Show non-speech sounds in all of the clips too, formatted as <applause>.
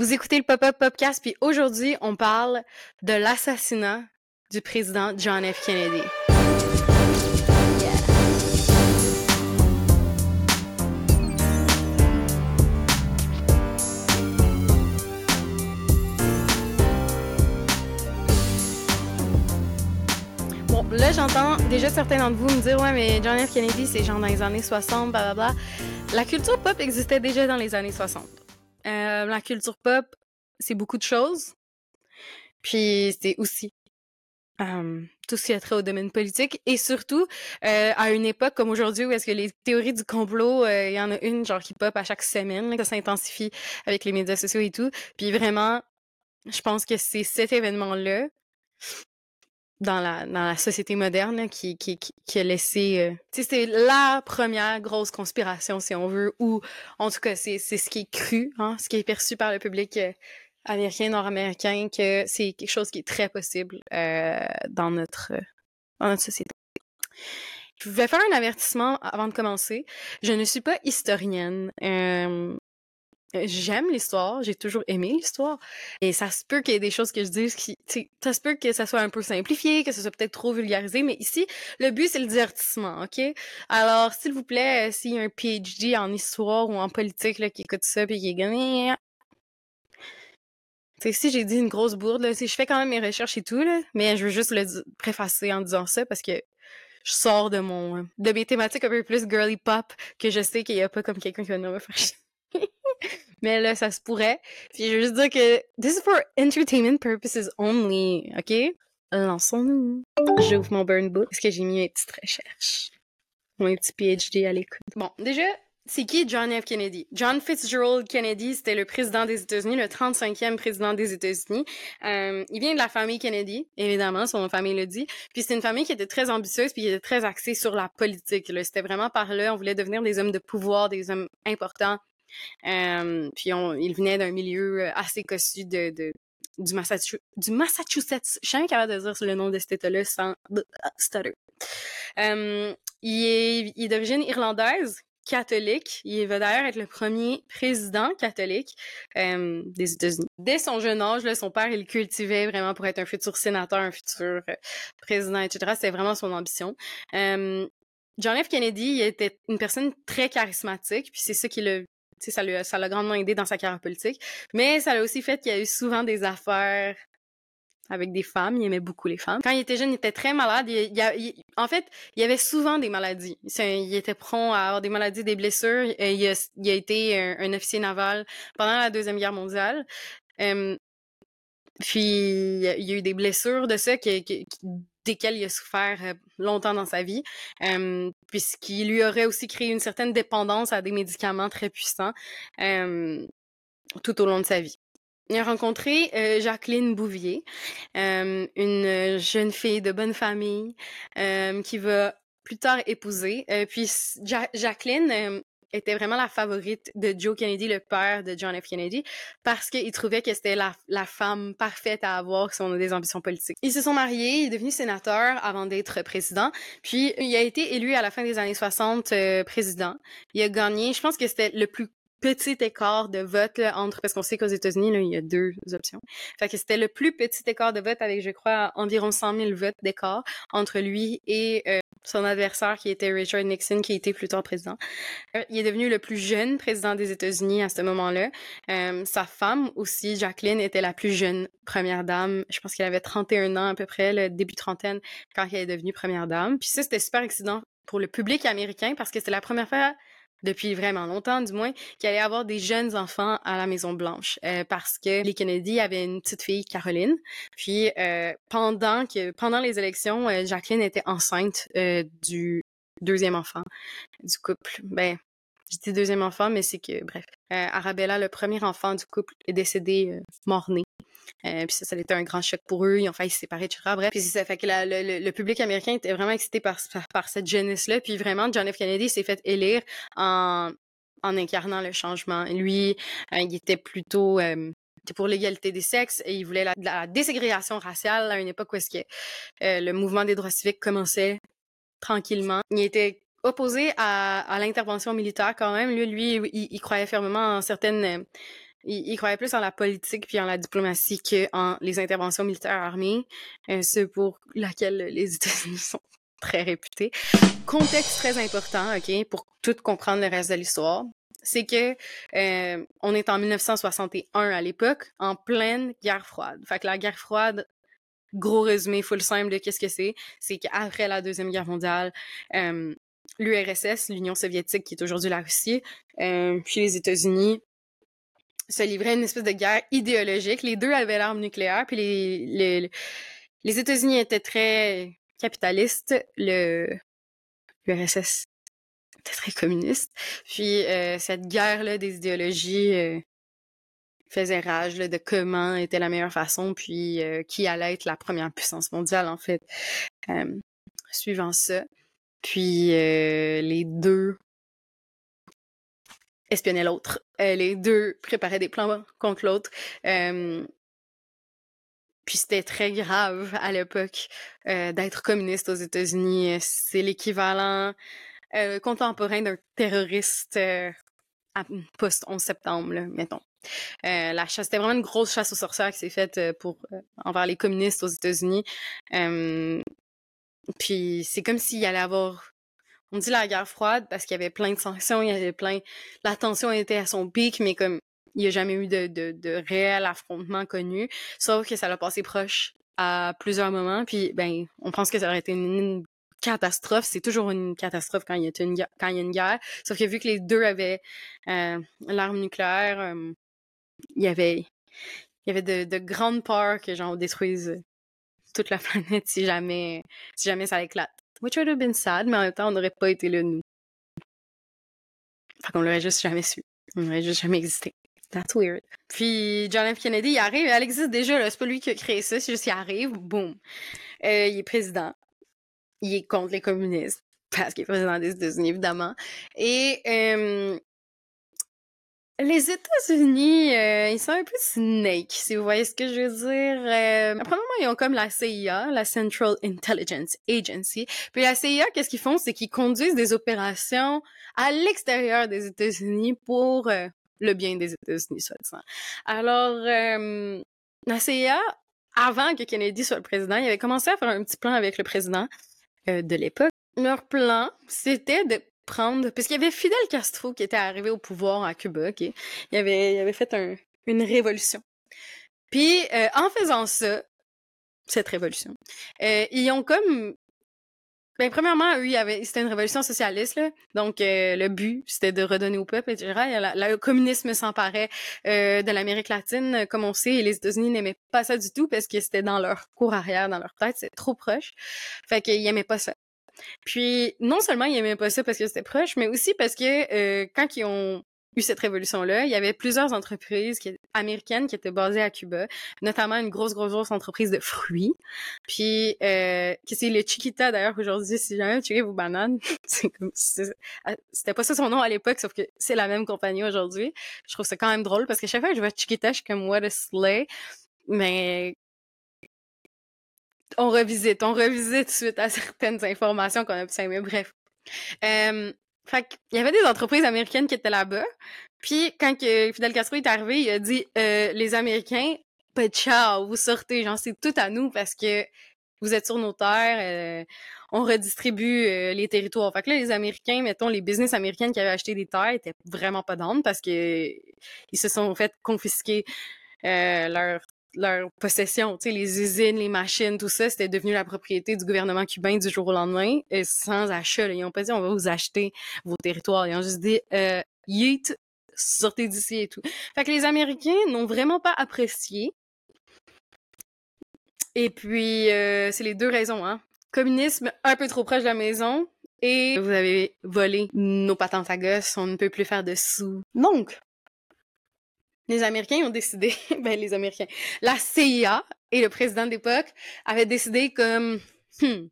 Vous écoutez le Pop-Up Podcast, puis aujourd'hui, on parle de l'assassinat du président John F. Kennedy. Bon, là, j'entends déjà certains d'entre vous me dire Ouais, mais John F. Kennedy, c'est genre dans les années 60, blablabla. La culture pop existait déjà dans les années 60. Euh, la culture pop, c'est beaucoup de choses. Puis c'est aussi euh, tout ce qui a trait au domaine politique et surtout euh, à une époque comme aujourd'hui où est-ce que les théories du complot, euh, il y en a une genre qui pop à chaque semaine, là, ça s'intensifie avec les médias sociaux et tout. Puis vraiment, je pense que c'est cet événement-là dans la, dans la société moderne là, qui, qui, qui, a laissé... euh, c'est la première grosse conspiration, si on veut, ou en tout cas, c'est ce qui est cru, hein, ce qui est perçu par le public euh, américain, nord-américain, que c'est quelque chose qui est très possible euh, dans, notre, dans notre société. Je vais faire un avertissement avant de commencer. Je ne suis pas historienne. Euh, J'aime l'histoire, j'ai toujours aimé l'histoire, et ça se peut qu'il y ait des choses que je dise qui, ça se peut que ça soit un peu simplifié, que ce soit peut-être trop vulgarisé, mais ici, le but c'est le divertissement, ok? Alors, s'il vous plaît, euh, s'il y a un PhD en histoire ou en politique là, qui écoute ça puis qui est gagné, tu sais, si j'ai dit une grosse bourde, là, sais, je fais quand même mes recherches et tout, là, mais je veux juste le préfacer en disant ça parce que je sors de mon de mes thématiques un peu plus girly pop que je sais qu'il y a pas comme quelqu'un qui va me faire. Mais là, ça se pourrait. Puis je veux juste dire que this is for entertainment purposes only, OK? Lançons-nous. J'ouvre mon burn book parce que j'ai mis mes petites recherches. Mon petit PhD à l'écoute. Bon, déjà, c'est qui John F. Kennedy? John Fitzgerald Kennedy, c'était le président des États-Unis, le 35e président des États-Unis. Euh, il vient de la famille Kennedy, évidemment, son famille le dit. Puis c'est une famille qui était très ambitieuse puis qui était très axée sur la politique. C'était vraiment par là, on voulait devenir des hommes de pouvoir, des hommes importants. Puis on, il venait d'un milieu assez cossu de, de du, Massachu- du Massachusetts. Je suis jamais capable de dire le nom de cet état-là sans stutter. Euh, il est, d'origine irlandaise, catholique. Il va d'ailleurs être le premier président catholique des États-Unis. Dès son jeune âge, son père, il cultivait vraiment pour être un futur sénateur, un futur président, etc. C'était vraiment son ambition. John F. Kennedy, il était une personne très charismatique, puis c'est ça qui l'a ça l'a ça grandement aidé dans sa carrière politique. Mais ça l'a aussi fait qu'il y a eu souvent des affaires avec des femmes. Il aimait beaucoup les femmes. Quand il était jeune, il était très malade. En fait, il y avait souvent des maladies. Il était prompt à avoir des maladies, des blessures. Il a, été un, officier naval pendant la Deuxième Guerre mondiale. Puis, il y a eu des blessures de ça qui- desquelles il a souffert euh, longtemps dans sa vie, euh, puisqu'il lui aurait aussi créé une certaine dépendance à des médicaments très puissants euh, tout au long de sa vie. Il a rencontré euh, Jacqueline Bouvier, euh, une jeune fille de bonne famille euh, qui va plus tard épouser. Euh, puis Ja- Jacqueline euh, était vraiment la favorite de Joe Kennedy, le père de John F. Kennedy, parce qu'il trouvait que c'était la, la femme parfaite à avoir si on a des ambitions politiques. Ils se sont mariés, il est devenu sénateur avant d'être président, puis il a été élu à la fin des années 60 euh, président. Il a gagné, je pense que c'était le plus petit écart de vote entre parce qu'on sait qu'aux États-Unis il y a deux options. Fait que c'était le plus petit écart de vote avec je crois environ 100 000 votes d'écart entre lui et euh, son adversaire qui était Richard Nixon qui était plus tard président. Euh, il est devenu le plus jeune président des États-Unis à ce moment-là. Euh, sa femme aussi, Jacqueline, était la plus jeune première dame. Je pense qu'elle avait 31 ans à peu près, le début trentaine, quand elle est devenue première dame. Puis ça, c'était super excitant pour le public américain parce que c'était la première fois depuis vraiment longtemps du moins, qu'il allait avoir des jeunes enfants à la Maison Blanche euh, parce que les Kennedy avaient une petite fille Caroline. Puis euh, pendant que pendant les élections, euh, Jacqueline était enceinte euh, du deuxième enfant du couple. Ben je dis deuxième enfant, mais c'est que bref, euh, Arabella, le premier enfant du couple, est décédé mort-né. Euh, puis ça, ça a été un grand choc pour eux. Ils ont failli se séparer, etc. Bref, puis ça fait que la- le, le- public américain était vraiment excité par, par, cette jeunesse-là. Puis vraiment, John F. Kennedy s'est fait élire en, en incarnant le changement. Lui, euh, il était plutôt euh, pour l'égalité des sexes et il voulait la, la déségrégation raciale à une époque où est-ce que le mouvement des droits civiques commençait tranquillement. Il était opposé à, à l'intervention militaire quand même. Lui, lui il, il croyait fermement en certaines euh, il, croyait plus en la politique puis en la diplomatie qu'en les interventions militaires armées, euh, ce pour laquelle les <laughs> États-Unis sont très réputés. Contexte très important, OK, pour tout comprendre le reste de l'histoire, c'est que euh, on est en 1961 à l'époque, en pleine guerre froide. Fait que la guerre froide, gros résumé full simple de qu'est-ce que c'est, c'est qu'après la deuxième guerre mondiale, euh, l'URSS, l'Union soviétique qui est aujourd'hui la Russie, euh, puis les États-Unis se livraient une espèce de guerre idéologique. Les deux avaient l'arme nucléaire, puis les, les, États-Unis étaient très capitalistes, le l'URSS était très communiste. Puis euh, cette guerre-là des idéologies euh, faisait rage là, de comment était la meilleure façon, puis euh, qui allait être la première puissance mondiale, en fait, suivant ça. Puis les deux espionnaient l'autre. les deux préparaient des plans contre l'autre. Puis c'était très grave à l'époque d'être communiste aux États-Unis. C'est l'équivalent euh, contemporain d'un terroriste euh, post-11 septembre, là, mettons. Euh, la chasse, c'était vraiment une grosse chasse aux sorcières qui s'est faite euh, pour envers les communistes aux États-Unis. puis c'est comme s'il allait avoir, on dit la guerre froide parce qu'il y avait plein de sanctions, il y avait plein, la tension était à son pic, mais comme il n'y a jamais eu de, de, de réel affrontement connu, sauf que ça l'a passé proche à plusieurs moments, puis ben on pense que ça aurait été une, catastrophe. C'est toujours une catastrophe quand il y a une, guerre. Sauf que vu que les deux avaient euh, l'arme nucléaire, euh, il y avait, de, de grandes peurs que genre détruise toute la <laughs> planète si jamais ça éclate. Which would have been sad, mais en même temps, on n'aurait pas été là, nous. Fait qu'on l'aurait juste jamais su. On n'aurait juste jamais existé. That's weird. Puis John F. Kennedy, il arrive, elle existe déjà, c'est pas lui qui a créé ça, c'est juste qu'il arrive, boum. Euh, il est président il est contre les communistes parce qu'il est président des États-Unis, évidemment. Et euh, les États-Unis, euh, ils sont un peu snake, si vous voyez ce que je veux dire. Euh, premièrement, ils ont comme la CIA, la Central Intelligence Agency. Puis la CIA, qu'est-ce qu'ils font? C'est qu'ils conduisent des opérations à l'extérieur des États-Unis pour euh, le bien des États-Unis, soit disant. Alors, euh, la CIA, avant que Kennedy soit le président, il avait commencé à faire un petit plan avec le président euh, de l'époque. Leur plan, c'était de prendre... Parce qu'il y avait Fidel Castro qui était arrivé au pouvoir à Cuba, OK? Il avait, fait un, une révolution. Puis, euh, en faisant ça, cette révolution, euh, ils ont comme ben, premièrement, eux, c'était une révolution socialiste, là. Donc, euh, le but, c'était de redonner au peuple, etc. le communisme s'emparait de l'Amérique latine, comme on sait, et les États-Unis n'aimaient pas ça du tout parce que c'était dans leur cour arrière, dans leur tête, c'est trop proche. Fait qu'ils aimaient pas ça. Puis, non seulement ils aimaient pas ça parce que c'était proche, mais aussi parce que euh, quand ils ont eu cette révolution-là, il y avait plusieurs entreprises américaines qui étaient basées à Cuba, notamment une grosse, grosse, grosse entreprise de fruits. Puis, euh, que c'est le Chiquita, d'ailleurs, aujourd'hui, si jamais tu vos bananes, <laughs> ah, c'était pas ça son nom à l'époque, sauf que c'est la même compagnie aujourd'hui. Je trouve ça quand même drôle, parce que chaque fois que je vois Chiquita, je suis comme, what a slay. Mais, on revisite, on revisite suite à certaines informations qu'on a pu mais bref. Euh, fait qu'il y avait des entreprises américaines qui étaient là-bas. Puis quand Fidel Castro est arrivé, il a dit euh, les Américains, de ciao, vous sortez, j'en sais tout à nous parce que vous êtes sur nos terres, euh, on redistribue euh, les territoires. Fait que là, les Américains, mettons, les business américains qui avaient acheté des terres étaient vraiment pas d'âme parce que ils se sont fait confisquer leur leur possession, tu sais, les usines, les machines, tout ça, c'était devenu la propriété du gouvernement cubain du jour au lendemain, et sans achat. Ils ont pas dit on va vous acheter vos territoires. Ils ont juste dit euh, yeet, sortez d'ici et tout. Fait que les Américains n'ont vraiment pas apprécié. Et puis, euh, c'est les deux raisons, hein. Communisme un peu trop proche de la maison, et vous avez volé nos patentes à gosses, on ne peut plus faire de sous. Donc, les Américains ont décidé, <laughs> ben les Américains, la CIA et le président d'époque avaient décidé comme, hmm,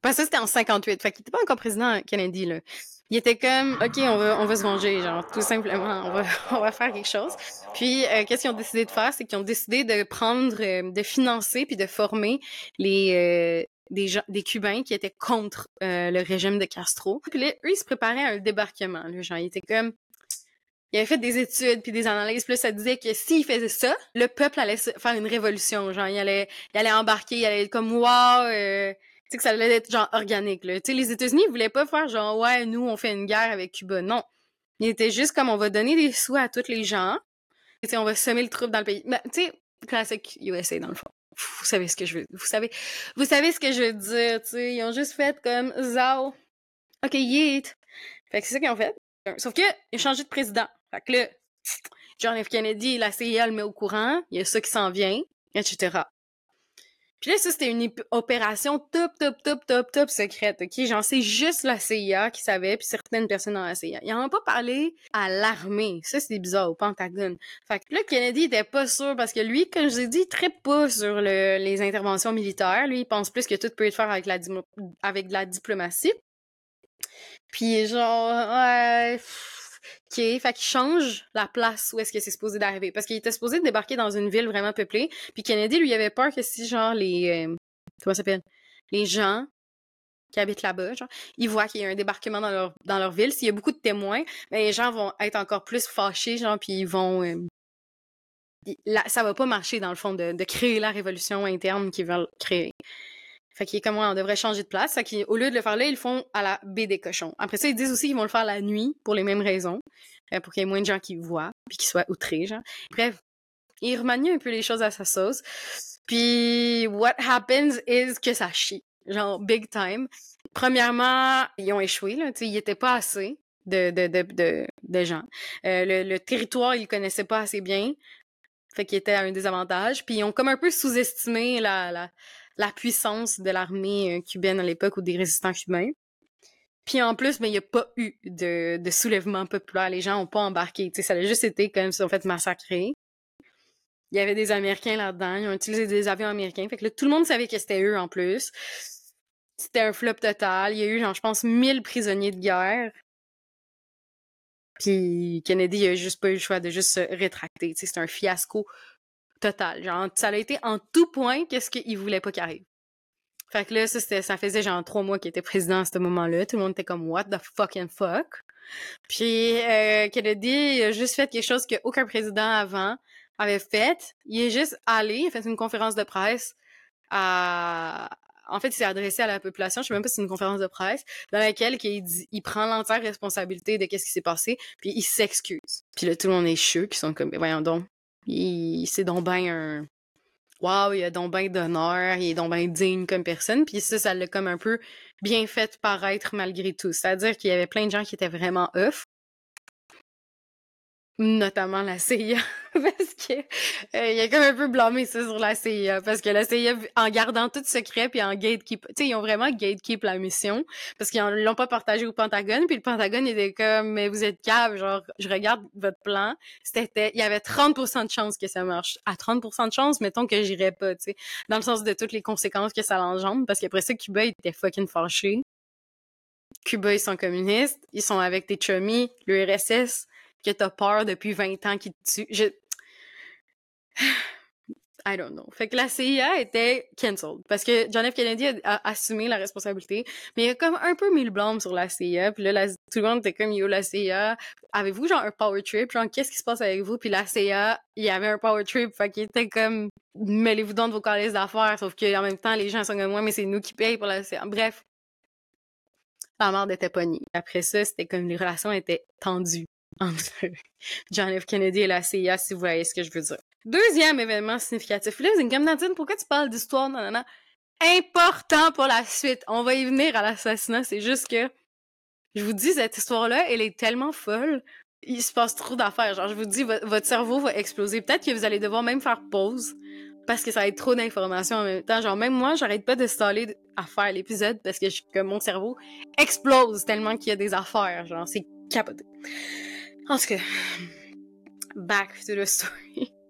parce que c'était en 58, fait qu'il était pas encore président Kennedy là. Il était comme, ok, on va, on va se venger, genre tout simplement, on va, <laughs> on va faire quelque chose. Puis euh, qu'est-ce qu'ils ont décidé de faire, c'est qu'ils ont décidé de prendre, euh, de financer puis de former les euh, des gens, des Cubains qui étaient contre le régime de Castro. Puis là, eux, ils se préparaient à un débarquement. Là, genre, ils étaient comme, il avait fait des études puis des analyses, puis là, ça disait que s'il faisait ça, le peuple allait faire une révolution, genre il allait il allait embarquer, il allait être comme wow, euh, tu sais que ça allait être genre organique là. Tu sais les États-Unis ils voulaient pas faire genre ouais, nous on fait une guerre avec Cuba. Non. Il était juste comme on va donner des sous à tous les gens. Tu sais on va semer le trouble dans le pays. Mais tu sais classique USA dans le fond. Vous savez ce que je veux vous savez vous savez ce que je veux dire, tu sais, ils ont juste fait comme zao. OK, yeet. Fait que c'est ça qu'ils ont fait. Sauf que, il a changé de président. Fait que là, John F. Kennedy, la CIA le met au courant, il y a ça qui s'en vient, etc. Puis là, ça, c'était une opération top, top, top, top, top secrète, OK? J'en sais juste la CIA qui savait, puis certaines personnes dans la CIA. Ils n'en ont pas parlé à l'armée. Ça, c'est bizarre, au Pentagone. Fait que là, Kennedy était pas sûr, parce que lui, comme je vous ai dit, il traite pas sur les interventions militaires. Lui, il pense plus que tout peut être fait avec, la, avec de la diplomatie. Puis genre. OK, fait qu'il change la place où est-ce que c'est supposé d'arriver. Parce qu'il était supposé de débarquer dans une ville vraiment peuplée. Puis Kennedy, lui, avait peur que si, genre, les... Euh, comment ça s'appelle? Les gens qui habitent là-bas, genre, ils voient qu'il y a un débarquement dans leur, dans leur ville. S'il y a beaucoup de témoins, ben, les gens vont être encore plus fâchés, genre, puis ils vont... Euh, ça va pas marcher, dans le fond, de, de créer la révolution interne qu'ils veulent créer. Fait qu'il est comme, on devrait changer de place. Fait au lieu de le faire là, ils le font à la baie des cochons. Après ça, ils disent aussi qu'ils vont le faire la nuit pour les mêmes raisons. Euh, pour qu'il y ait moins de gens qui voient, puis qui soient outrés, genre. Bref, il remanie un peu les choses à sa sauce. Puis, what happens is que ça chie. Genre, big time. Premièrement, ils ont échoué, là. Tu sais, ils étaient pas assez de, de, de, de, gens. Euh, le, le, territoire, ils connaissaient pas assez bien. Fait qu'ils étaient à un désavantage. Puis, ils ont comme un peu sous-estimé la, la, la puissance de l'armée euh, cubaine à l'époque ou des résistants cubains. Puis en plus, ben, il n'y a pas eu de, soulèvement populaire. Les gens n'ont pas embarqué. ça a juste été comme si on fait massacrer. Il y avait des Américains là-dedans. Ils ont utilisé des avions américains. Fait tout le monde savait que c'était eux en plus. C'était un flop total. Il y a eu, genre, je pense, 1000 prisonniers de guerre. Puis Kennedy a juste pas eu le choix de juste se rétracter. C'est un fiasco total. Genre, ça a été en tout point qu'est-ce qu'il voulait pas qu'il arrive. Fait que là, ça, ça faisait genre trois mois qu'il était président à ce moment-là. Tout le monde était comme, what the fucking fuck? Puis, euh, Kennedy a juste fait quelque chose qu'aucun président avant avait fait. Il est juste allé, il a fait une conférence de presse à... En fait, il s'est adressé à la population, je sais même pas si c'est une conférence de presse, dans laquelle il, dit, il prend l'entière responsabilité de qu'est-ce qui s'est passé, puis il s'excuse. Puis là, tout le monde est chou, qui sont comme, voyons donc, il, c'est donc bien un, wow, il a donc bien d'honneur, il est donc bien digne comme personne. Puis ça, ça l'a comme un peu bien fait paraître malgré tout. C'est-à-dire qu'il y avait plein de gens qui étaient vraiment off, notamment la CIA <laughs> parce que euh, il a comme un peu blâmé ça sur la CIA parce que la CIA en gardant tout secret puis en gatekeep tu sais ils ont vraiment gatekeep la mission parce qu'ils l'ont pas partagé au Pentagone puis le Pentagone était comme mais vous êtes cave genre je regarde votre plan c'était il y avait 30% de chances que ça marche. À 30% de chance mettons que j'irais pas tu sais dans le sens de toutes les conséquences que ça l'engendre parce qu'après ça Cuba était fucking fâché. Cuba ils sont communistes ils sont avec des chummies l'URSS que t'as peur depuis 20 ans qui te tue. Je... <sighs> I don't know. Fait que la CIA était cancelled parce que John F. Kennedy a, assumé la responsabilité, mais il a comme un peu mis le blâme sur la CIA. Puis là, tout le monde était comme yo la CIA. Avez-vous genre un power trip? Genre qu'est-ce qui se passe avec vous? Puis la CIA, il y avait un power trip, fait qu'il était comme mêlez-vous dans vos calices d'affaires. Sauf qu'en même temps, les gens sont comme moi, mais c'est nous qui payons pour la CIA. Bref, la mort était pognée. Après ça, c'était comme les relations étaient tendues entre <laughs> John F. Kennedy et la CIA, si vous voyez ce que je veux dire. Deuxième événement significatif. Là, c'est comme Nadine, pourquoi tu parles d'histoire, nanana? Important pour la suite. On va y venir à l'assassinat. C'est juste que, je vous dis, cette histoire-là, elle est tellement folle. Il se passe trop d'affaires. Genre, je vous dis, votre cerveau va exploser. Peut-être que vous allez devoir même faire pause parce que ça va être trop d'informations en même temps. Genre, même moi, j'arrête pas de à faire l'épisode parce que, que mon cerveau explose tellement qu'il y a des affaires. Genre, c'est capoté. En tout cas, <sighs> back to the story. <laughs>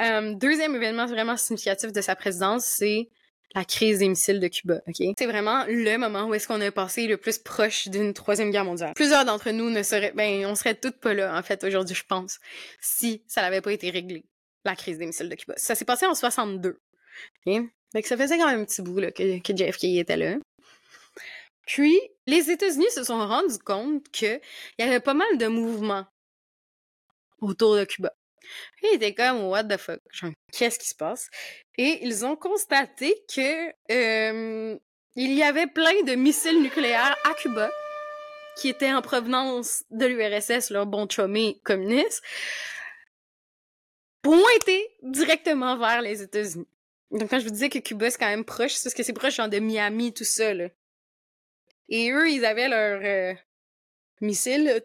Euh, deuxième événement vraiment significatif de sa présidence, c'est la crise des missiles de Cuba. Ok, c'est vraiment le moment où est-ce qu'on a passé le plus proche d'une troisième guerre mondiale. Plusieurs d'entre nous ne seraient, ben, on serait toutes pas là en fait aujourd'hui, je pense, si ça n'avait pas été réglé la crise des missiles de Cuba. Ça s'est passé en 62. Ok, donc ça faisait quand même un petit bout là, que, que JFK était là. Puis, les États-Unis se sont rendus compte qu'il y avait pas mal de mouvements autour de Cuba. Ils étaient comme, what the fuck? Genre, qu'est-ce qui se passe? Et ils ont constaté que euh, il y avait plein de missiles nucléaires à Cuba qui étaient en provenance de l'URSS, leur bon chumé communiste, pointés directement vers les États-Unis. Donc quand je vous disais que Cuba c'est quand même proche, c'est parce que c'est proche genre de Miami, tout ça, là. Et eux, ils avaient leur euh, missile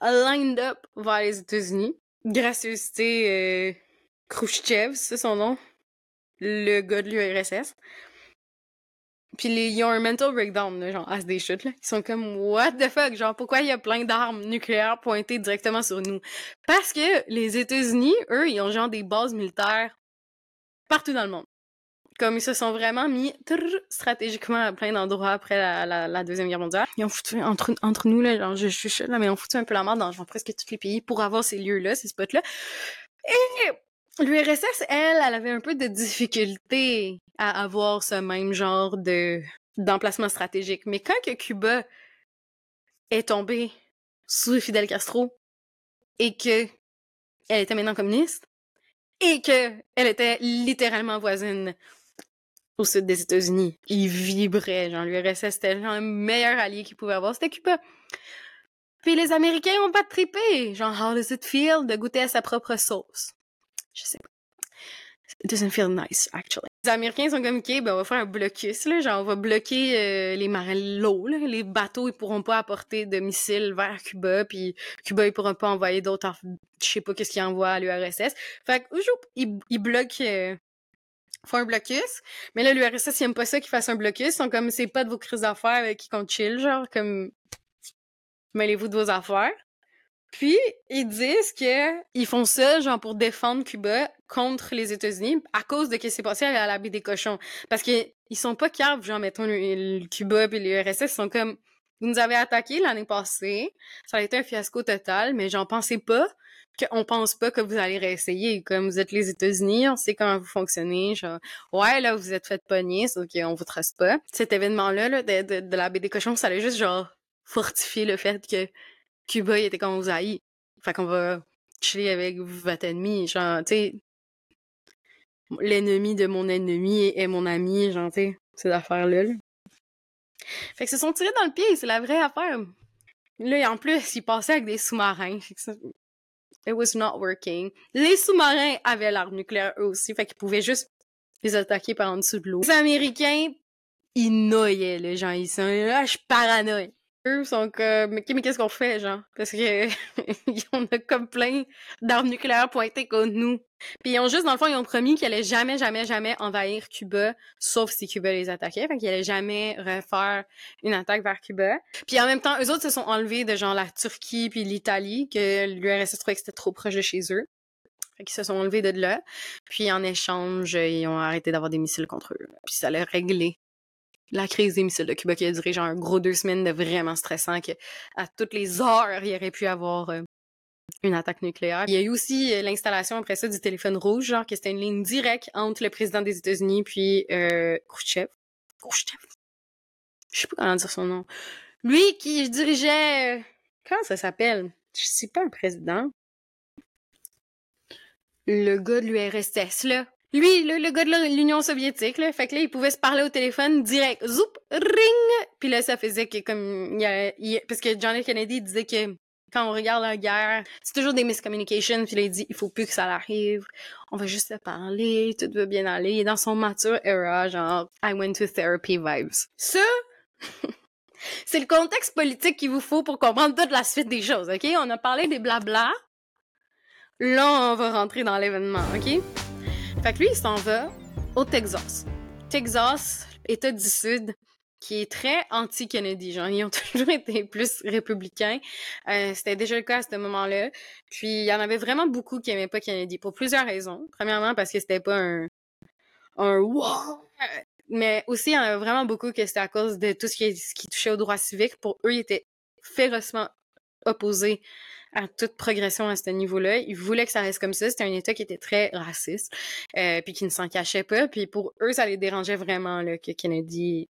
lined up vers les États-Unis. Gracieuseté euh, Khrushchev, c'est son nom. Le gars de l'URSS. Puis ils ont un mental breakdown, genre, à des chutes, là. Ils sont comme, what the fuck? Genre, pourquoi il y a plein d'armes nucléaires pointées directement sur nous? Parce que les États-Unis, eux, ils ont genre des bases militaires partout dans le monde. Comme ils se sont vraiment mis stratégiquement à plein d'endroits après la, Deuxième Guerre mondiale. Ils ont foutu, entre, nous, là, genre, je, suis là, mais ils ont foutu un peu la mort dans presque tous les pays pour avoir ces lieux-là, ces spots-là. Et l'URSS, elle, elle avait un peu de difficulté à avoir ce même genre de d'emplacement stratégique. Mais quand que Cuba est tombé sous Fidel Castro et que elle était maintenant communiste et que elle était littéralement voisine au sud des États-Unis, il vibrait. Genre, l'URSS, c'était genre le meilleur allié qu'il pouvait avoir, c'était Cuba. Puis les Américains ont pas trippé. Genre, how does it feel de goûter à sa propre sauce? Je sais pas. It doesn't feel nice, actually. Les Américains sont comme, OK, ben, on va faire un blocus, là. Genre, on va bloquer euh, les marins l'eau. Les bateaux, ils pourront pas apporter de missiles vers Cuba, puis Cuba, ils pourront pas envoyer d'autres, je sais pas qu'est-ce qu'ils envoient à l'URSS. Fait que, ils, ils bloquent, euh, font un blocus. Mais là, l'URSS, ils aiment pas ça qu'ils fassent un blocus. Ils sont comme, c'est pas de vos crises d'affaires avec qui compte chill, genre, comme, mêlez-vous de vos affaires. Puis, ils disent que ils font ça, genre, pour défendre Cuba contre les États-Unis à cause de ce qui s'est passé à la des cochons. Parce que ils sont pas capables, genre, mettons, le, Cuba et l'URSS, ils sont comme, vous nous avez attaqué l'année passée, ça a été un fiasco total, mais j'en pensais pas qu'on pense pas que vous allez réessayer. Comme vous êtes les États-Unis, on sait comment vous fonctionnez. Genre, ouais, là, vous êtes fait pogner, ok, on vous trace pas. Cet événement-là, là, de, de, la baie des cochons, ça allait juste, genre, fortifier le fait que Cuba, il était comme aux haïs. Fait qu'on va chiller avec votre ennemi. Genre, tu l'ennemi de mon ennemi est mon ami, genre, tu sais, ces affaires-là. Fait que se sont tirés dans le pied, c'est la vraie affaire. Là, en plus, ils passaient avec des sous-marins. It was not working. Les sous-marins avaient l'arme nucléaire eux aussi, fait qu'ils pouvaient juste les attaquer par en dessous de l'eau. Les Américains, ils noyaient les gens. Ils sont là, je paranoïe eux sont comme mais qu'est-ce qu'on fait genre? Parce que <laughs> on a comme plein d'armes nucléaires pointées contre nous. Puis ils ont juste dans le fond ils ont promis qu'ils allaient jamais jamais jamais envahir Cuba sauf si Cuba les attaquait. Fait qu'ils allaient jamais refaire une attaque vers Cuba. Puis en même temps eux autres se sont enlevés de genre la Turquie puis l'Italie que l'URSS trouvait que c'était trop proche de chez eux. Fait qu'ils se sont enlevés de là. Puis en échange, ils ont arrêté d'avoir des missiles contre eux. Puis ça allait régler la crise des missiles de Cuba qui a duré genre un gros deux semaines de vraiment stressant que à toutes les heures il aurait pu avoir euh, une attaque nucléaire. Il y a eu aussi euh, l'installation après ça du téléphone rouge, genre que c'était une ligne directe entre le président des États-Unis puis euh, Khrushchev. Khrushchev? Je sais pas comment dire son nom. Lui qui dirigeait euh, comment ça s'appelle? Je sais pas un président. Le gars de l'URSS là. Lui, le, gars de l'Union soviétique, là, fait que là, il pouvait se parler au téléphone direct. Zoup, ring! Puis là, ça faisait que comme... Il parce que John F. Kennedy disait que quand on regarde la guerre, c'est toujours des miscommunications. Puis là, il dit, il faut plus que ça arrive. On va juste se parler, tout va bien aller. Il dans son mature era, genre, I went to therapy vibes. Ça, <laughs> c'est le contexte politique qu'il vous faut pour comprendre toute la suite des choses, OK? On a parlé des blabla. Là, on va rentrer dans l'événement, OK? Fait que lui, il s'en va au Texas. Texas, État du Sud, qui est très anti-Kennedy. Genre, ils ont <laughs> toujours été plus républicains. Euh, C'était déjà le cas à ce moment-là. Puis, il y en avait vraiment beaucoup qui aimaient pas Kennedy, pour plusieurs raisons. Premièrement, parce que c'était pas un... un wow! Mais aussi, il y en avait vraiment beaucoup que c'était à cause de tout ce qui, ce qui touchait aux droits civiques. Pour eux, ils étaient férocement opposés à toute progression à ce niveau-là. Ils voulaient que ça reste comme ça. C'était un État qui était très raciste, euh, puis qui ne s'en cachait pas. Puis pour eux, ça les dérangeait vraiment que Kennedy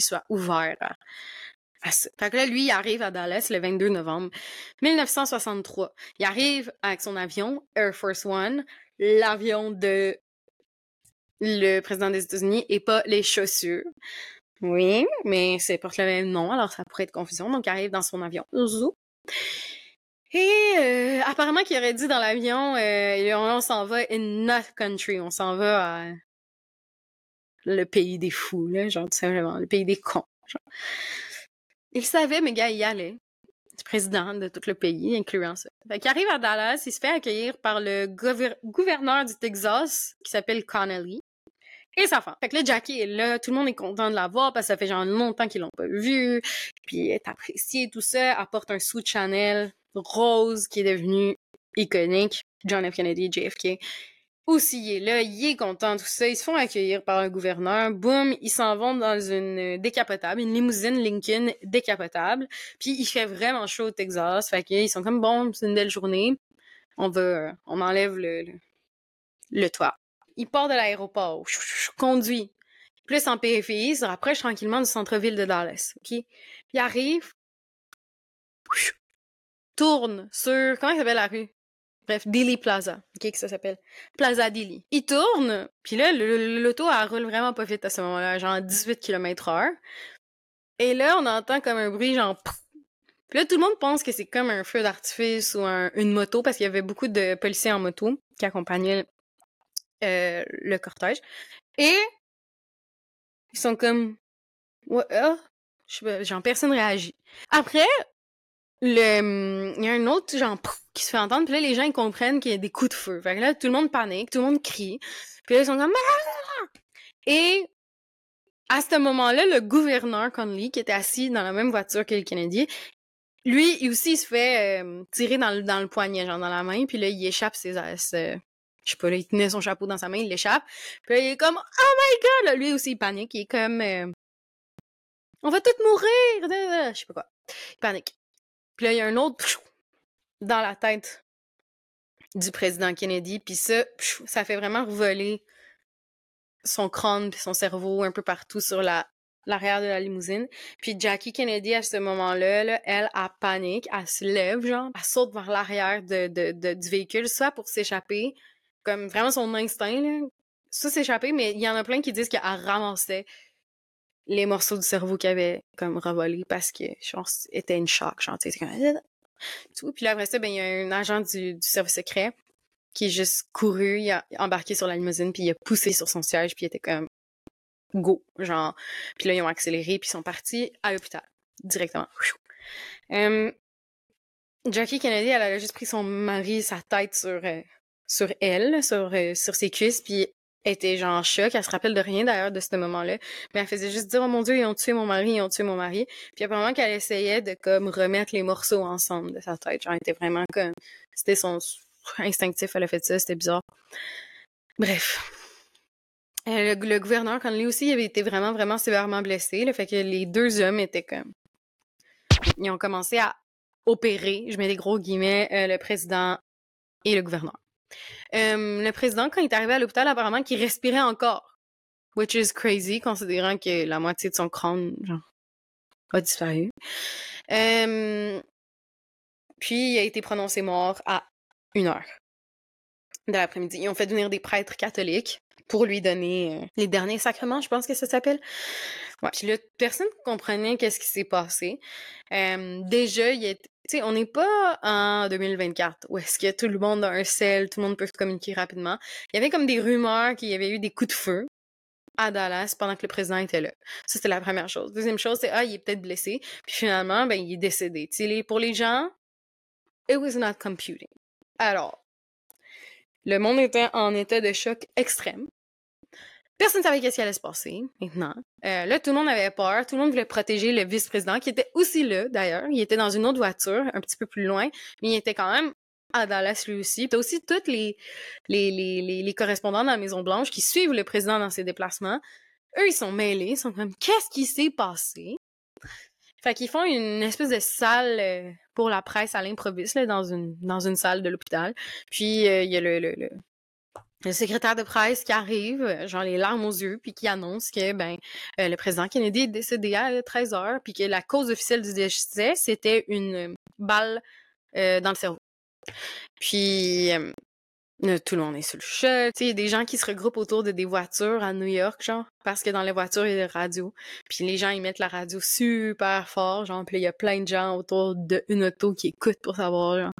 soit ouvert Fait que là, lui, il arrive à Dallas le 22 novembre 1963. Il arrive avec son avion, Air Force One, l'avion de le président des États-Unis et pas les chaussures. Oui, mais c'est porte le même nom, alors ça pourrait être confusion. Donc, il arrive dans son avion. Et euh, apparemment qu'il aurait dit dans l'avion, euh, on, s'en va in not country, on s'en va à le pays des fous, genre tout simplement, le pays des cons. Il savait, mais gars, il y allait. Président de tout le pays, incluant ça. Fait qu'il arrive à Dallas, il se fait accueillir par le gouverneur du Texas, qui s'appelle Connelly, et sa femme. Fait que là, Jackie est là, tout le monde est content de la voir parce que ça fait genre longtemps qu'ils l'ont pas vu, puis elle est appréciée, tout ça, apporte un sous Chanel rose qui est devenu iconique, John F. Kennedy, JFK, aussi, il est là, il est content, tout ça. Ils se font accueillir par un gouverneur. Boum, ils s'en vont dans une décapotable, une limousine Lincoln décapotable. Puis il fait vraiment chaud au Texas. Fait qu'ils sont comme, bon, c'est une belle journée. On va, on enlève le, le, toit. Il part de l'aéroport, conduit. Plus en périphérie, il se rapproche tranquillement du centre-ville de Dallas. OK? Il arrive, tourne sur, comment s'appelle la rue? Bref, Dilly Plaza, ok, que ça s'appelle. Plaza Dilly. Il tourne, puis là, l'auto, elle roule vraiment pas vite à ce moment-là, genre 18 km heure. Et là, on entend comme un bruit, genre... Puis là, tout le monde pense que c'est comme un feu d'artifice ou une moto, parce qu'il y avait beaucoup de policiers en moto qui accompagnaient euh, le cortège. Et ils sont comme... What? Oh? Genre, personne réagit. Après, le... il y a un autre, genre qui se fait entendre. Puis là, les gens, ils comprennent qu'il y a des coups de feu. Fait que là, tout le monde panique, tout le monde crie. Puis là, ils sont comme... Ah! Et à ce moment-là, le gouverneur Conley, qui était assis dans la même voiture que le Kennedy, lui aussi, il se fait euh, tirer dans le, dans le poignet, genre dans la main. Puis là, il échappe ses... ses je sais pas, là, il tenait son chapeau dans sa main, il l'échappe. Puis là, il est comme « Oh my God! » Lui aussi, il panique. Il est comme euh, On va tous mourir! » Je sais pas quoi. Il panique. Puis là, il y a un autre dans la tête du président Kennedy. Puis ça, ça fait vraiment voler son crâne puis son cerveau un peu partout sur la l'arrière de la limousine. Puis Jackie Kennedy, à ce moment-là, là, elle, a panique, elle se lève, genre, elle saute vers l'arrière du véhicule, soit pour s'échapper, comme vraiment son instinct, là, ça s'échapper, mais il y en a plein qui disent qu'elle ramassait les morceaux du cerveau qu'elle avait comme revolés parce que, genre, était une choc, genre, tu comme, tout. Puis là, après ça, ben, il y a un agent du, du service secret qui est juste couru, il a embarqué sur la limousine, puis il a poussé sur son siège, puis il était comme go, genre. Puis là, ils ont accéléré, puis ils sont partis à l'hôpital, directement. Jackie Kennedy, elle a juste pris son mari, sa tête sur, euh, sur elle, sur, euh, sur ses cuisses, puis était genre en choc. Elle se rappelle de rien d'ailleurs de ce moment-là. Mais elle faisait juste dire, oh mon dieu, ils ont tué mon mari, ils ont tué mon mari. Puis apparemment qu'elle essayait de comme remettre les morceaux ensemble de sa tête. Genre, elle était vraiment comme, c'était son instinctif, elle a fait ça, c'était bizarre. Bref. Euh, le, gouverneur, quand lui aussi, il avait été vraiment, vraiment sévèrement blessé. Le fait que les deux hommes étaient comme, ils ont commencé à opérer, je mets des gros guillemets, euh, le président et le gouverneur. Le président, quand il est arrivé à l'hôpital, apparemment qu'il respirait encore. Which is crazy, considérant que la moitié de son crâne, genre, a disparu. Puis, il a été prononcé mort à une heure de l'après-midi. Ils ont fait venir des prêtres catholiques pour lui donner euh, les derniers sacrements, je pense que ça s'appelle. Personne ne comprenait qu'est-ce qui s'est passé. déjà, il est, sais, on n'est pas en 2024 où est-ce que tout le monde a un sel, tout le monde peut communiquer rapidement. Il y avait comme des rumeurs qu'il y avait eu des coups de feu à Dallas pendant que le président était là. Ça, c'était la première chose. Deuxième chose, c'est, ah, il est peut-être blessé. Puis finalement, ben, il est décédé. sais, pour les gens, it was not computing. Alors, le monde était en état de choc extrême. Personne ne savait qu'est-ce qui allait se passer maintenant. Euh, là, tout le monde avait peur. Tout le monde voulait protéger le vice-président, qui était aussi là, d'ailleurs. Il était dans une autre voiture, un petit peu plus loin, mais il était quand même à Dallas lui aussi. T'as aussi tous les, les, les, les, correspondants de la Maison-Blanche qui suivent le président dans ses déplacements. Eux, ils sont mêlés, ils sont comme « Qu'est-ce qui s'est passé? » Fait qu'ils font une espèce de salle euh, pour la presse à l'improviste, dans une, dans une salle de l'hôpital. Puis, euh, il y a le, le le secrétaire de presse qui arrive, genre les larmes aux yeux, puis qui annonce que ben le président Kennedy est décédé à 13 heures, puis que la cause officielle du décès, c'était une balle dans le cerveau. Puis tout le monde est sur le choc. Il y des gens qui se regroupent autour de des voitures à New York, genre, parce que dans les voitures, il y a des radios. Puis les gens, ils mettent la radio super fort, genre, puis il y a plein de gens autour d'une auto qui écoutent pour savoir, genre,